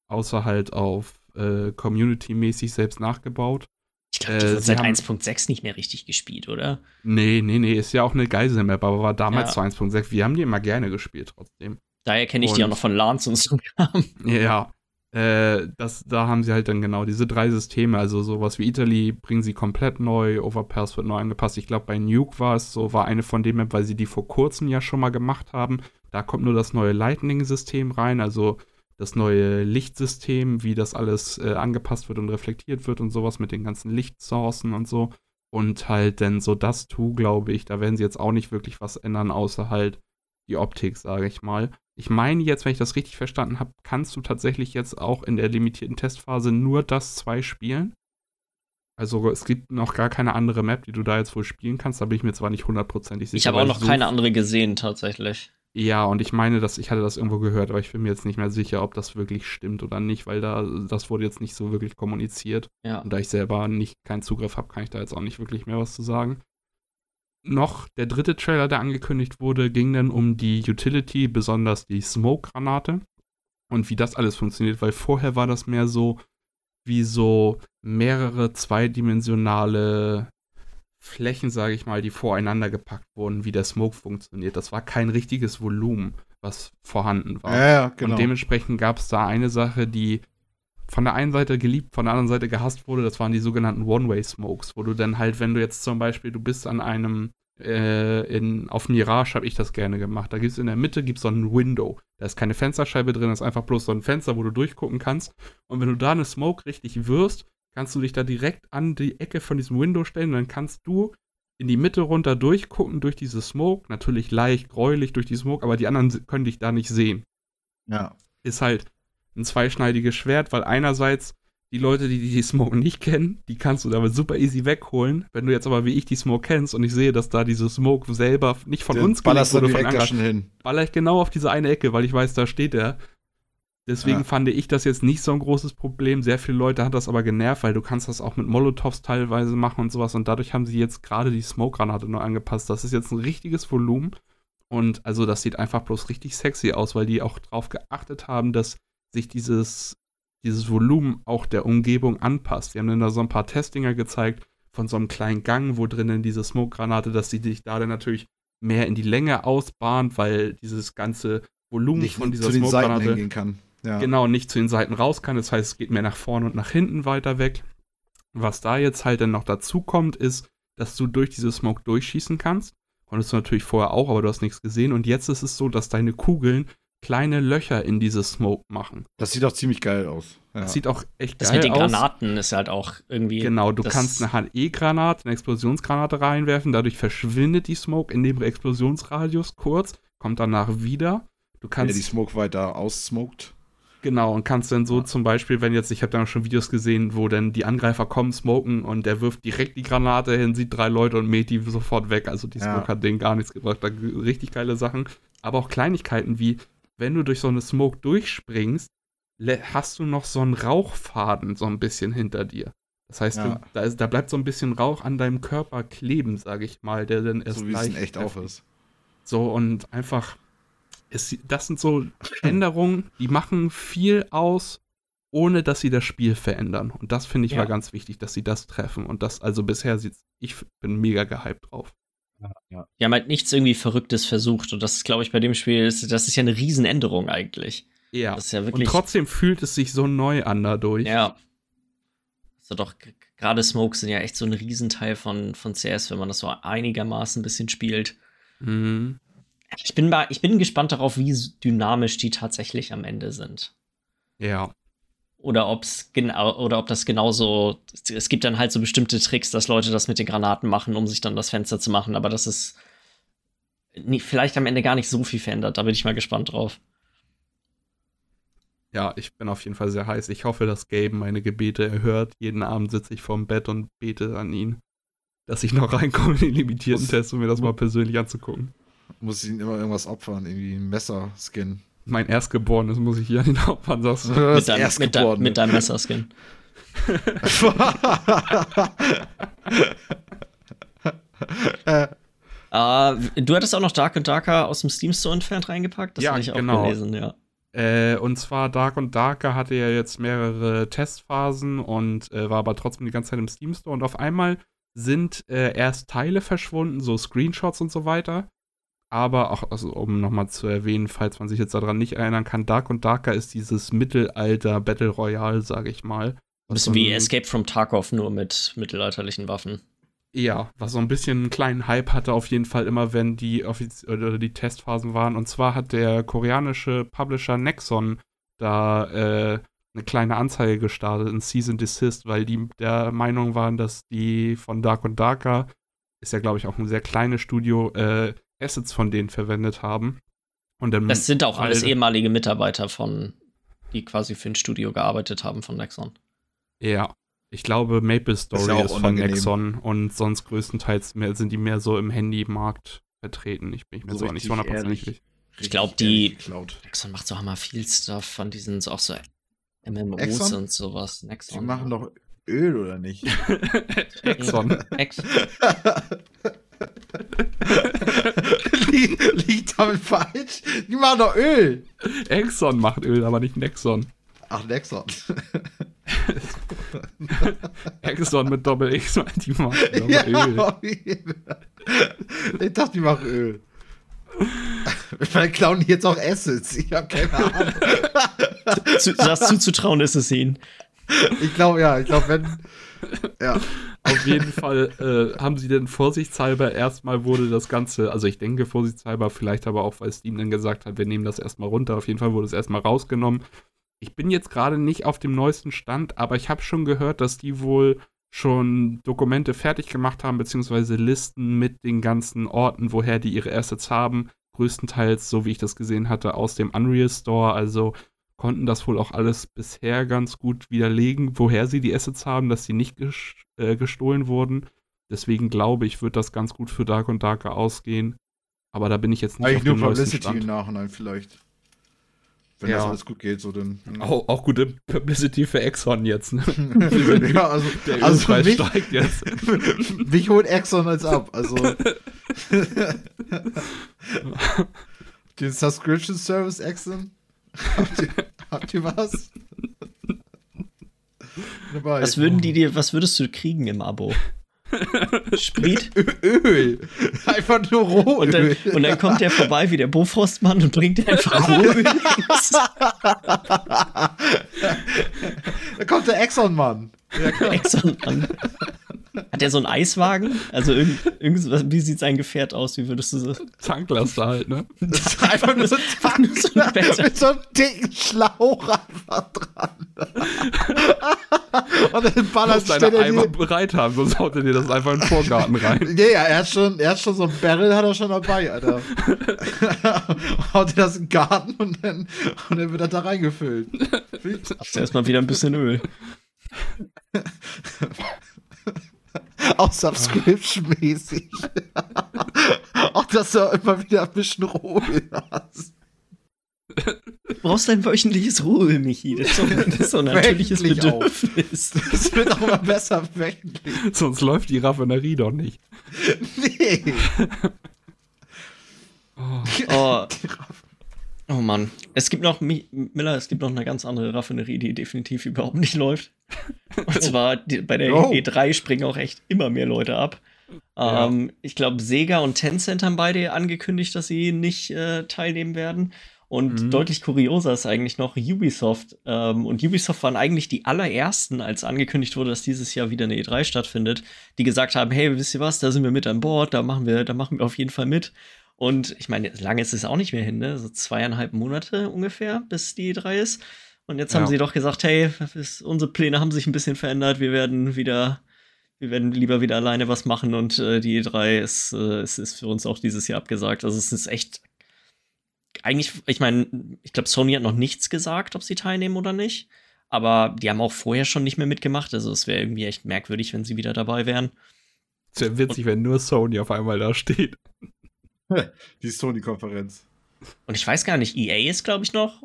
Außer halt auf äh, Community-mäßig selbst nachgebaut. Ich glaube, die äh, wird seit 1.6 nicht mehr richtig gespielt, oder? Nee, nee, nee, ist ja auch eine Geisel-Map, aber war damals ja. zu 1.6. Wir haben die immer gerne gespielt trotzdem. Daher kenne ich und, die auch noch von LANs und so. ja, äh, das, da haben sie halt dann genau diese drei Systeme, also sowas wie Italy bringen sie komplett neu, Overpass wird neu angepasst. Ich glaube, bei Nuke war es so, war eine von den Map, weil sie die vor kurzem ja schon mal gemacht haben. Da kommt nur das neue Lightning-System rein, also das neue Lichtsystem, wie das alles äh, angepasst wird und reflektiert wird und sowas mit den ganzen Lichtsourcen und so. Und halt denn so das Tu, glaube ich, da werden sie jetzt auch nicht wirklich was ändern, außer halt die Optik, sage ich mal. Ich meine jetzt, wenn ich das richtig verstanden habe, kannst du tatsächlich jetzt auch in der limitierten Testphase nur das 2 spielen. Also es gibt noch gar keine andere Map, die du da jetzt wohl spielen kannst. Da bin ich mir zwar nicht hundertprozentig sicher. Ich habe auch noch so keine andere gesehen, tatsächlich. Ja, und ich meine, dass ich hatte das irgendwo gehört, aber ich bin mir jetzt nicht mehr sicher, ob das wirklich stimmt oder nicht, weil da das wurde jetzt nicht so wirklich kommuniziert. Ja. Und da ich selber nicht keinen Zugriff habe, kann ich da jetzt auch nicht wirklich mehr was zu sagen. Noch der dritte Trailer, der angekündigt wurde, ging dann um die Utility, besonders die Smoke-Granate und wie das alles funktioniert, weil vorher war das mehr so wie so mehrere zweidimensionale Flächen, sage ich mal, die voreinander gepackt wurden, wie der Smoke funktioniert. Das war kein richtiges Volumen, was vorhanden war. Ja, ja, genau. Und dementsprechend gab es da eine Sache, die von der einen Seite geliebt, von der anderen Seite gehasst wurde. Das waren die sogenannten One-Way-Smokes, wo du dann halt, wenn du jetzt zum Beispiel, du bist an einem, äh, in, auf Mirage habe ich das gerne gemacht. Da gibt es in der Mitte gibt's so ein Window. Da ist keine Fensterscheibe drin, das ist einfach bloß so ein Fenster, wo du durchgucken kannst. Und wenn du da eine Smoke richtig wirst, kannst du dich da direkt an die Ecke von diesem Window stellen und dann kannst du in die Mitte runter durchgucken durch diese Smoke. Natürlich leicht gräulich durch die Smoke, aber die anderen können dich da nicht sehen. Ja. Ist halt ein zweischneidiges Schwert, weil einerseits die Leute, die die Smoke nicht kennen, die kannst du damit super easy wegholen. Wenn du jetzt aber wie ich die Smoke kennst und ich sehe, dass da diese Smoke selber nicht von Den uns gelegt da Angler, schon hin. baller ich genau auf diese eine Ecke, weil ich weiß, da steht er. Deswegen Ja. fand ich das jetzt nicht so ein großes Problem. Sehr viele Leute hat das aber genervt, weil du kannst das auch mit Molotovs teilweise machen und sowas. Und dadurch haben sie jetzt gerade die Smoke-Granate nur angepasst. Das ist jetzt ein richtiges Volumen. Und also das sieht einfach bloß richtig sexy aus, weil die auch darauf geachtet haben, dass sich dieses, dieses Volumen auch der Umgebung anpasst. Wir haben dann da so ein paar Testdinger gezeigt von so einem kleinen Gang, wo drinnen diese Smoke-Granate, dass sie sich da dann natürlich mehr in die Länge ausbahnt, weil dieses ganze Volumen Nicht von dieser zu den Seiten Smoke-Granate. Ja. genau nicht zu den Seiten raus kann. Das heißt, es geht mehr nach vorne und nach hinten weiter weg. Was da jetzt halt dann noch dazu kommt, ist, dass du durch diese Smoke durchschießen kannst. Konntest du natürlich vorher auch, aber du hast nichts gesehen. Und jetzt ist es so, dass deine Kugeln kleine Löcher in diese Smoke machen. Das sieht auch ziemlich geil aus. Ja. Das sieht auch echt Das geil mit den aus. Granaten ist halt auch irgendwie. Genau, du das- kannst eine HE-Granate, eine Explosionsgranate reinwerfen, dadurch verschwindet die Smoke in dem Explosionsradius kurz, kommt danach wieder. Du kannst er die Smoke weiter aussmoked. Genau, und kannst dann so Ja. zum Beispiel, wenn jetzt, ich habe da schon Videos gesehen, wo dann die Angreifer kommen, smoken und der wirft direkt die Granate hin, sieht drei Leute und mäht die sofort weg. Also die Ja. Smoke hat denen gar nichts gebracht. Da richtig geile Sachen. Aber auch Kleinigkeiten wie, wenn du durch so eine Smoke durchspringst, hast du noch so einen Rauchfaden so ein bisschen hinter dir. Das heißt, Ja. du, da, ist, da bleibt so ein bisschen Rauch an deinem Körper kleben, sage ich mal, der dann erst So wie es leicht echt auch ist. so und einfach, es, das sind so Änderungen, die machen viel aus, ohne dass sie das Spiel verändern. Und das finde ich Ja. war ganz wichtig, dass sie das treffen. Und das, also bisher sieht ich bin mega gehypt drauf. Die haben halt nichts irgendwie Verrücktes versucht. Und das ist, glaube ich, bei dem Spiel, ist, das ist ja eine Riesenänderung eigentlich. Ja. Das ist ja Und wirklich. trotzdem fühlt es sich so neu an dadurch. Ja. Also doch, gerade Smokes sind ja echt so ein Riesenteil von, von CS, wenn man das so einigermaßen ein bisschen spielt. Mhm. Ich bin, mal, ich bin gespannt darauf, wie dynamisch die tatsächlich am Ende sind. Ja. Oder ob's genau oder ob das genauso. Es gibt dann halt so bestimmte Tricks, dass Leute das mit den Granaten machen, um sich dann das Fenster zu machen, aber das ist nie, vielleicht am Ende gar nicht so viel verändert. Da bin ich mal gespannt drauf. Ja, ich bin auf jeden Fall sehr heiß. Ich hoffe, dass Gabe meine Gebete erhört. Jeden Abend sitze ich vorm Bett und bete an ihn, dass ich noch reinkomme in den limitierten Test, um mir das mal persönlich anzugucken. Muss ihn immer irgendwas opfern, irgendwie ein Messerskin. Mein Erstgeborenes muss ich hier an den Hauptmann sagst du. mit, Das deinem, mit, dein, Erstgeborene. mit deinem Messerskin. Äh, du hattest auch noch Dark and Darker aus dem Steam Store entfernt reingepackt. Das Ja, hatte ich auch genau. gelesen, ja. Äh, und zwar Dark und Darker hatte ja jetzt mehrere Testphasen und äh, war aber trotzdem die ganze Zeit im Steam Store. Und auf einmal sind äh, erst Teile verschwunden, so Screenshots und so weiter. Aber auch, also, um nochmal zu erwähnen, falls man sich jetzt daran nicht erinnern kann, Dark und Darker ist dieses Mittelalter Battle Royale, sage ich mal. Ein bisschen so wie Escape from Tarkov, nur mit mittelalterlichen Waffen. Ja, was so ein bisschen einen kleinen Hype hatte auf jeden Fall immer, wenn die Offiz oder die Testphasen waren. Und zwar hat der koreanische Publisher Nexon da äh, eine kleine Anzeige gestartet, ein Season Desist, weil die der Meinung waren, dass die von Dark und Darker, ist ja glaube ich auch ein sehr kleines Studio, äh, Assets von denen verwendet haben. Und dann Das sind auch alles ehemalige Mitarbeiter von, die quasi für ein Studio gearbeitet haben von Nexon. Ja. Ich glaube, Maple Story ja auch ist, von. Nexon und sonst größtenteils mehr, sind die mehr so im Handymarkt vertreten. Ich bin ich mir So so nicht richtig so hundertprozentig ehrlich. Ich glaube, die. Nexon macht so hammer viel Stuff von diesen so auch so MMOs Exxon? und sowas. Die Nexon. machen doch Öl, oder nicht? Exxon. Ex liegt, liegt damit falsch? Die machen doch Öl. Exxon macht Öl, aber nicht Nexon. Ach, Nexon. Exxon mit Doppel X, die machen ja, Öl. Ich dachte, die machen Öl. Vielleicht klauen die jetzt auch Assets. Ich habe keine Ahnung. zu, das zuzutrauen ist es ihnen. Ich glaube, ja, ich glaube, wenn. Ja. Auf jeden Fall äh, haben sie denn vorsichtshalber erstmal wurde das Ganze, also ich denke vorsichtshalber, vielleicht aber auch, weil Steam dann gesagt hat, wir nehmen das erstmal runter. Auf jeden Fall wurde es erstmal rausgenommen. Ich bin jetzt gerade nicht auf dem neuesten Stand, aber ich habe schon gehört, dass die wohl schon Dokumente fertig gemacht haben, beziehungsweise Listen mit den ganzen Orten, woher die ihre Assets haben. Größtenteils, so wie ich das gesehen hatte, aus dem Unreal Store. Also konnten das wohl auch alles bisher ganz gut widerlegen, woher sie die Assets haben, dass sie nicht ges äh, gestohlen wurden. Deswegen glaube ich, wird das ganz gut für Dark und Darker ausgehen. Aber da bin ich jetzt nicht Eigentlich auf nur dem neuesten Publicity im Stand. Nachhinein vielleicht. Wenn Ja. das alles gut geht, so dann. Auch, auch gute Publicity für Exxon jetzt. Ne? ja, also, Der also Ölpreis mich, steigt jetzt. mich holt Exxon als ab. Also. Den Subscription Service Exxon? Habt ihr, habt ihr was? Was würden die dir, was würdest du kriegen im Abo? Sprit? Öl. Einfach nur Rohöl. Und dann, und dann kommt der vorbei wie der Bofrostmann und bringt dir einfach Rohöl. da kommt der Exxon-Mann. Ja, klar. Exxon an. Hat er so einen Eiswagen? Also irgend, irgendwas, wie sieht sein Gefährt aus? Wie würdest du so? Tanklaster halt, ne? Das ist einfach nur so ein Einfach nur so ein Tank Becher. mit so einem dicken Schlauch einfach dran. Und dann Du ballert musst steht deine er Eimer die, bereit haben, sonst haut er dir das einfach in den Vorgarten rein. Nee, ja, er hat schon, er hat schon so ein Barrel, hat er schon dabei, Alter. Haut er das in den Garten und dann, und dann wird er da reingefüllt. Du erstmal wieder ein bisschen Öl. Auch Subscription-mäßig. Auch, dass du immer wieder ein bisschen Rohöl hast. Du brauchst ein wöchentliches Rohöl, Michi. Das ist doch, das ist doch ein natürliches Wöchentlich auch. Bedürfnis. Das wird auch immer besser wöchentlich. Sonst läuft die Raffinerie doch nicht. Nee. Oh. oh Mann. Es gibt noch, Mi- Miller, es gibt noch eine ganz andere Raffinerie, die definitiv überhaupt nicht läuft. Und zwar die, bei der Oh. E3 springen auch echt immer mehr Leute ab. Ja. Ähm, ich glaube, Sega und Tencent haben beide angekündigt, dass sie nicht äh, teilnehmen werden. Und Mhm. deutlich kurioser ist eigentlich noch Ubisoft. Ähm, und Ubisoft waren eigentlich die allerersten, als angekündigt wurde, dass dieses Jahr wieder eine E3 stattfindet, die gesagt haben: Hey, wisst ihr was, da sind wir mit an Bord, da machen wir, da machen wir auf jeden Fall mit. Und ich meine, lange ist es auch nicht mehr hin, ne? So zweieinhalb Monate ungefähr, bis die E3 ist. Und jetzt haben Ja. sie doch gesagt, hey, es- unsere Pläne haben sich ein bisschen verändert, wir werden wieder, wir werden lieber wieder alleine was machen und äh, die E3 ist, äh, es ist für uns auch dieses Jahr abgesagt. Also es ist echt, eigentlich, ich meine, ich glaube, Sony hat noch nichts gesagt, ob sie teilnehmen oder nicht. Aber die haben auch vorher schon nicht mehr mitgemacht. Also es wäre irgendwie echt merkwürdig, wenn sie wieder dabei wären. Es wäre witzig, wenn nur Sony auf einmal da steht. Die Sony-Konferenz. Und ich weiß gar nicht, EA ist, glaube ich, noch,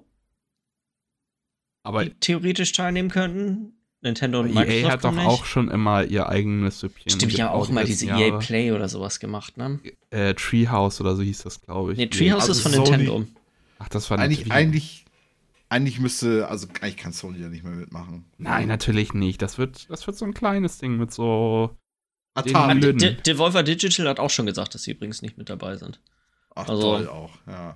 Aber die theoretisch teilnehmen könnten. Nintendo und EA Microsoft hat doch kommen auch nicht. schon immer ihr eigenes Süppchen. Stimmt, die haben auch immer diese letzten EA Jahre. Play oder sowas gemacht, ne? Äh, Treehouse oder so hieß das, glaube ich. Nee, Treehouse Also ist von Sony- Nintendo. Ach, das war Eigentlich, natürlich- eigentlich, eigentlich müsste, also eigentlich kann Sony ja nicht mehr mitmachen. Nein, natürlich nicht. Das wird, das wird so ein kleines Ding mit so. Atari. Den- De Devolver Digital hat auch schon gesagt, dass sie übrigens nicht mit dabei sind. Ach, also- toll auch, ja.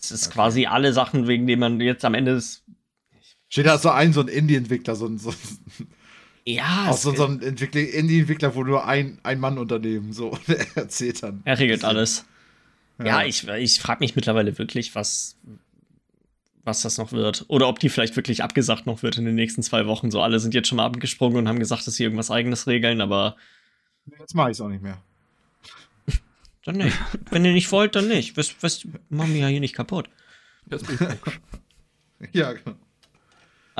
Es ist Okay. quasi alle Sachen, wegen denen man jetzt am Ende ist. Steht da so ein, so ein Indie-Entwickler, so ein, so, Ja, auch so, so ein Entwickler, Indie-Entwickler, wo nur ein, ein Mann-Unternehmen so er erzählt dann. er regelt alles. Ja, Ja, ich, ich frage mich mittlerweile wirklich, was, was das noch wird. Oder ob die vielleicht wirklich abgesagt noch wird in den nächsten zwei Wochen. So, alle sind jetzt schon mal abgesprungen und haben gesagt, dass sie irgendwas eigenes regeln, aber Jetzt mache ich es auch nicht mehr. dann nicht. Wenn ihr nicht wollt, dann nicht. Was, was machen wir ja hier nicht kaputt. Das bin ich Ja, genau.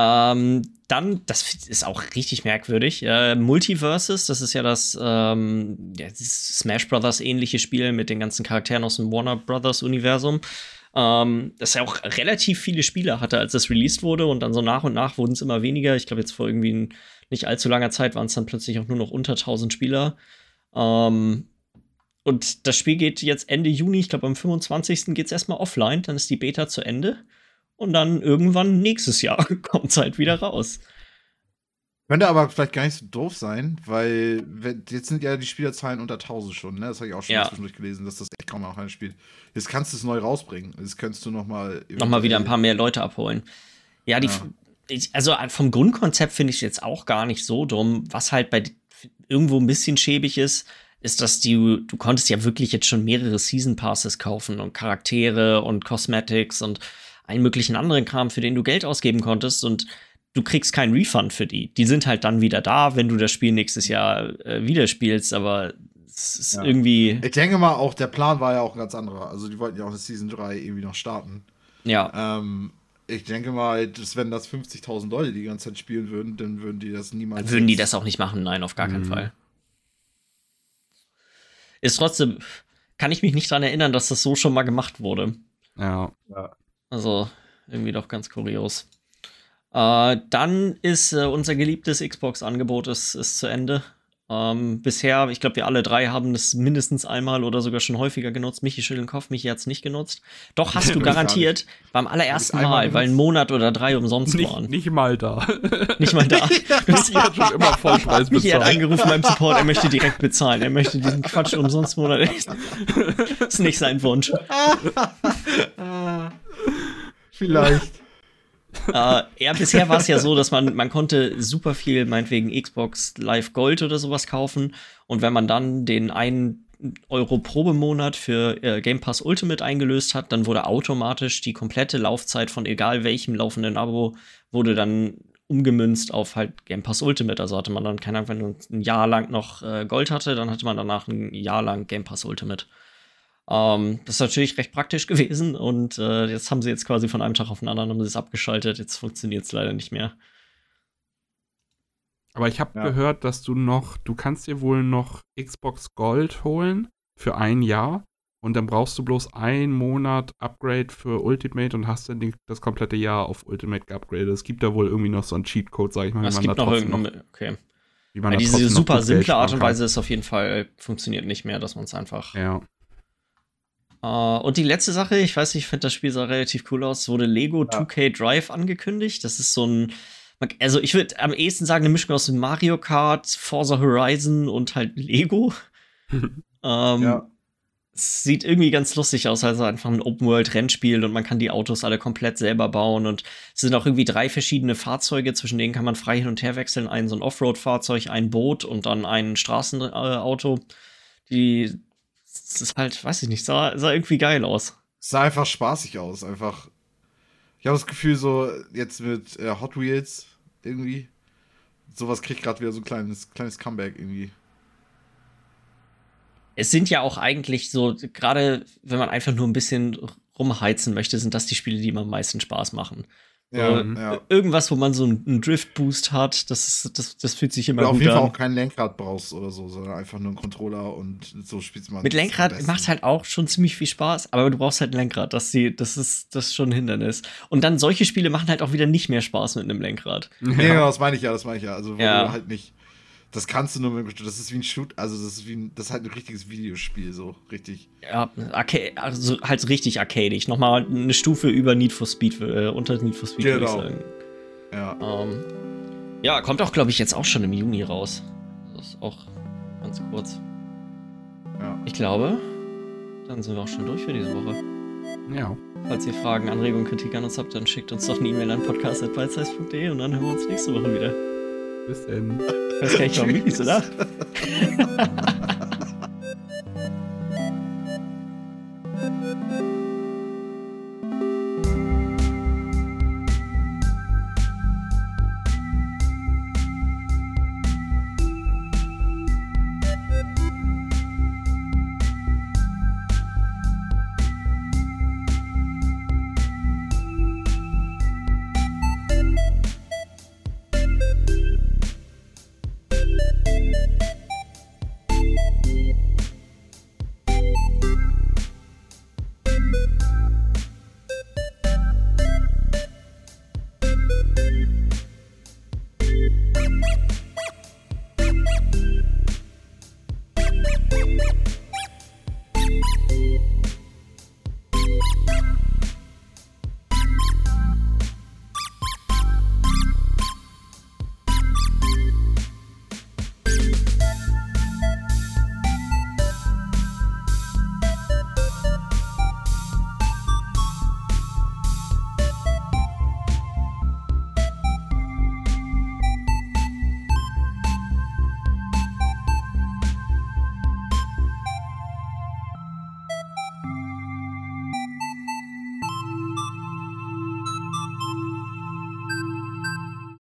Ähm, dann, das ist auch richtig merkwürdig. Äh, Multiverses, das ist ja das, ähm, ja, dieses Smash Brothers ähnliche Spiel mit den ganzen Charakteren aus dem Warner Brothers Universum. Ähm, dass er auch relativ viele Spieler hatte, als das released wurde und dann so nach und nach wurden es immer weniger. Ich glaube, jetzt vor irgendwie nicht allzu langer Zeit waren es dann plötzlich auch nur noch unter 1000 Spieler. Ähm, und das Spiel geht jetzt Ende Juni, ich glaube am 25. geht es erstmal offline, dann ist die Beta zu Ende. Und dann irgendwann nächstes Jahr kommt es halt wieder raus. Könnte aber vielleicht gar nicht so doof sein, weil jetzt sind ja die Spielerzahlen unter 1000 schon, ne? Das habe ich auch schon ja. zwischendurch gelesen, dass das echt kaum noch einer spielt. Jetzt kannst du es neu rausbringen. Jetzt könntest du noch mal noch mal wieder ein paar mehr Leute abholen. Ja, die ja. Ich, also vom Grundkonzept finde ich es jetzt auch gar nicht so dumm. Was halt bei irgendwo ein bisschen schäbig ist, ist, dass du, du konntest ja wirklich jetzt schon mehrere Season Passes kaufen und Charaktere und Cosmetics und allen möglichen anderen Kram, für den du Geld ausgeben konntest und du kriegst keinen Refund für die. Die sind halt dann wieder da, wenn du das Spiel nächstes Jahr äh, wieder spielst, aber es ist ja. irgendwie. Ich denke mal, auch der Plan war ja auch ein ganz anderer. Also, die wollten ja auch eine Season 3 irgendwie noch starten. Ja. Ähm, ich denke mal, dass, wenn das 50.000 Leute die ganze Zeit spielen würden, dann würden die das niemals. Dann würden die das auch nicht machen, nein, auf gar mhm. keinen Fall. Ist trotzdem, kann ich mich nicht daran erinnern, dass das so schon mal gemacht wurde. Ja. ja. Also, irgendwie doch ganz kurios. Äh, dann ist äh, unser geliebtes Xbox-Angebot ist, ist zu Ende. Ähm, bisher, ich glaube, wir alle drei haben es mindestens einmal oder sogar schon häufiger genutzt. Michi schüttelt den Kopf, Michi hat es nicht genutzt. Doch, hast du garantiert beim allerersten Mal, weil ein Monat oder drei umsonst nicht, waren. Nicht mal da. Nicht mal da. Michi hat schon immer Vollpreis bezahlt. Michi hat angerufen beim Support, er möchte direkt bezahlen. Er möchte diesen Quatsch umsonst Monat. Das ist nicht sein Wunsch. Vielleicht äh, ja, bisher war es ja so, dass man, man konnte super viel, meinetwegen Xbox Live Gold oder sowas kaufen. Und wenn man dann den einen Euro Probemonat für äh, Game Pass Ultimate eingelöst hat, dann wurde automatisch die komplette Laufzeit von egal welchem laufenden Abo wurde dann umgemünzt auf halt Game Pass Ultimate. Also hatte man dann, keine Ahnung, wenn man ein Jahr lang noch äh, Gold hatte, dann hatte man danach ein Jahr lang Game Pass Ultimate. Ähm, das ist natürlich recht praktisch gewesen und äh, jetzt haben sie jetzt quasi von einem Tag auf den anderen haben sie es abgeschaltet. Jetzt funktioniert es leider nicht mehr. Aber ich habe ja. gehört, dass du noch, du kannst dir wohl noch Xbox Gold holen für ein Jahr und dann brauchst du bloß einen Monat Upgrade für Ultimate und hast dann das komplette Jahr auf Ultimate geupgradet. Es gibt da wohl irgendwie noch so einen Cheatcode, sag ich mal. Es gibt noch irgendeinen, okay. Wie man diese super simple Art und Weise ist auf jeden Fall, funktioniert nicht mehr, dass man es einfach ja. Uh, und die letzte Sache, ich weiß nicht, ich finde das Spiel sah relativ cool aus, wurde Lego ja. 2K Drive angekündigt. Das ist so ein, also ich würde am ehesten sagen, eine Mischung aus Mario Kart, Forza Horizon und halt Lego. ähm, ja. Es sieht irgendwie ganz lustig aus, also einfach ein Open-World-Rennspiel und man kann die Autos alle komplett selber bauen und es sind auch irgendwie drei verschiedene Fahrzeuge, zwischen denen kann man frei hin und her wechseln. Ein so ein Offroad-Fahrzeug, ein Boot und dann ein Straßenauto. Die es ist halt, weiß ich nicht, sah, sah irgendwie geil aus. Sah einfach spaßig aus, einfach. Ich habe das Gefühl, so jetzt mit äh, Hot Wheels irgendwie, sowas kriegt gerade wieder so ein kleines, kleines Comeback irgendwie. Es sind ja auch eigentlich so, gerade wenn man einfach nur ein bisschen rumheizen möchte, sind das die Spiele, die mir am meisten Spaß machen. Ja, so, ja. Irgendwas, wo man so einen Drift-Boost hat, das, ist, das, das fühlt sich immer oder gut an. auf jeden Fall auch kein Lenkrad brauchst oder so, sondern einfach nur einen Controller und so spielt man. Mit Lenkrad macht halt auch schon ziemlich viel Spaß, aber du brauchst halt ein Lenkrad, das, die, das, ist, das ist schon ein Hindernis. Und dann solche Spiele machen halt auch wieder nicht mehr Spaß mit einem Lenkrad. Ja, nee, genau, das meine ich ja, das meine ich ja. Also, wo ja. du halt nicht das kannst du nur mit Das ist wie ein Shoot, also das ist wie ein, das ist halt ein richtiges Videospiel, so richtig. Ja, Arca also halt richtig arcadisch. Nochmal eine Stufe über Need for Speed, äh, unter Need for Speed, genau. würde ich sagen. Ja. Ähm, ja, kommt auch, glaube ich, jetzt auch schon im Juni raus. Das ist auch ganz kurz. Ja. Ich glaube, dann sind wir auch schon durch für diese Woche. Ja. Falls ihr Fragen, Anregungen, Kritik an uns habt, dann schickt uns doch eine E-Mail an podcast.beizeiss.de und dann hören wir uns nächste Woche wieder. Bis dann. Das kann ich doch mies, oder?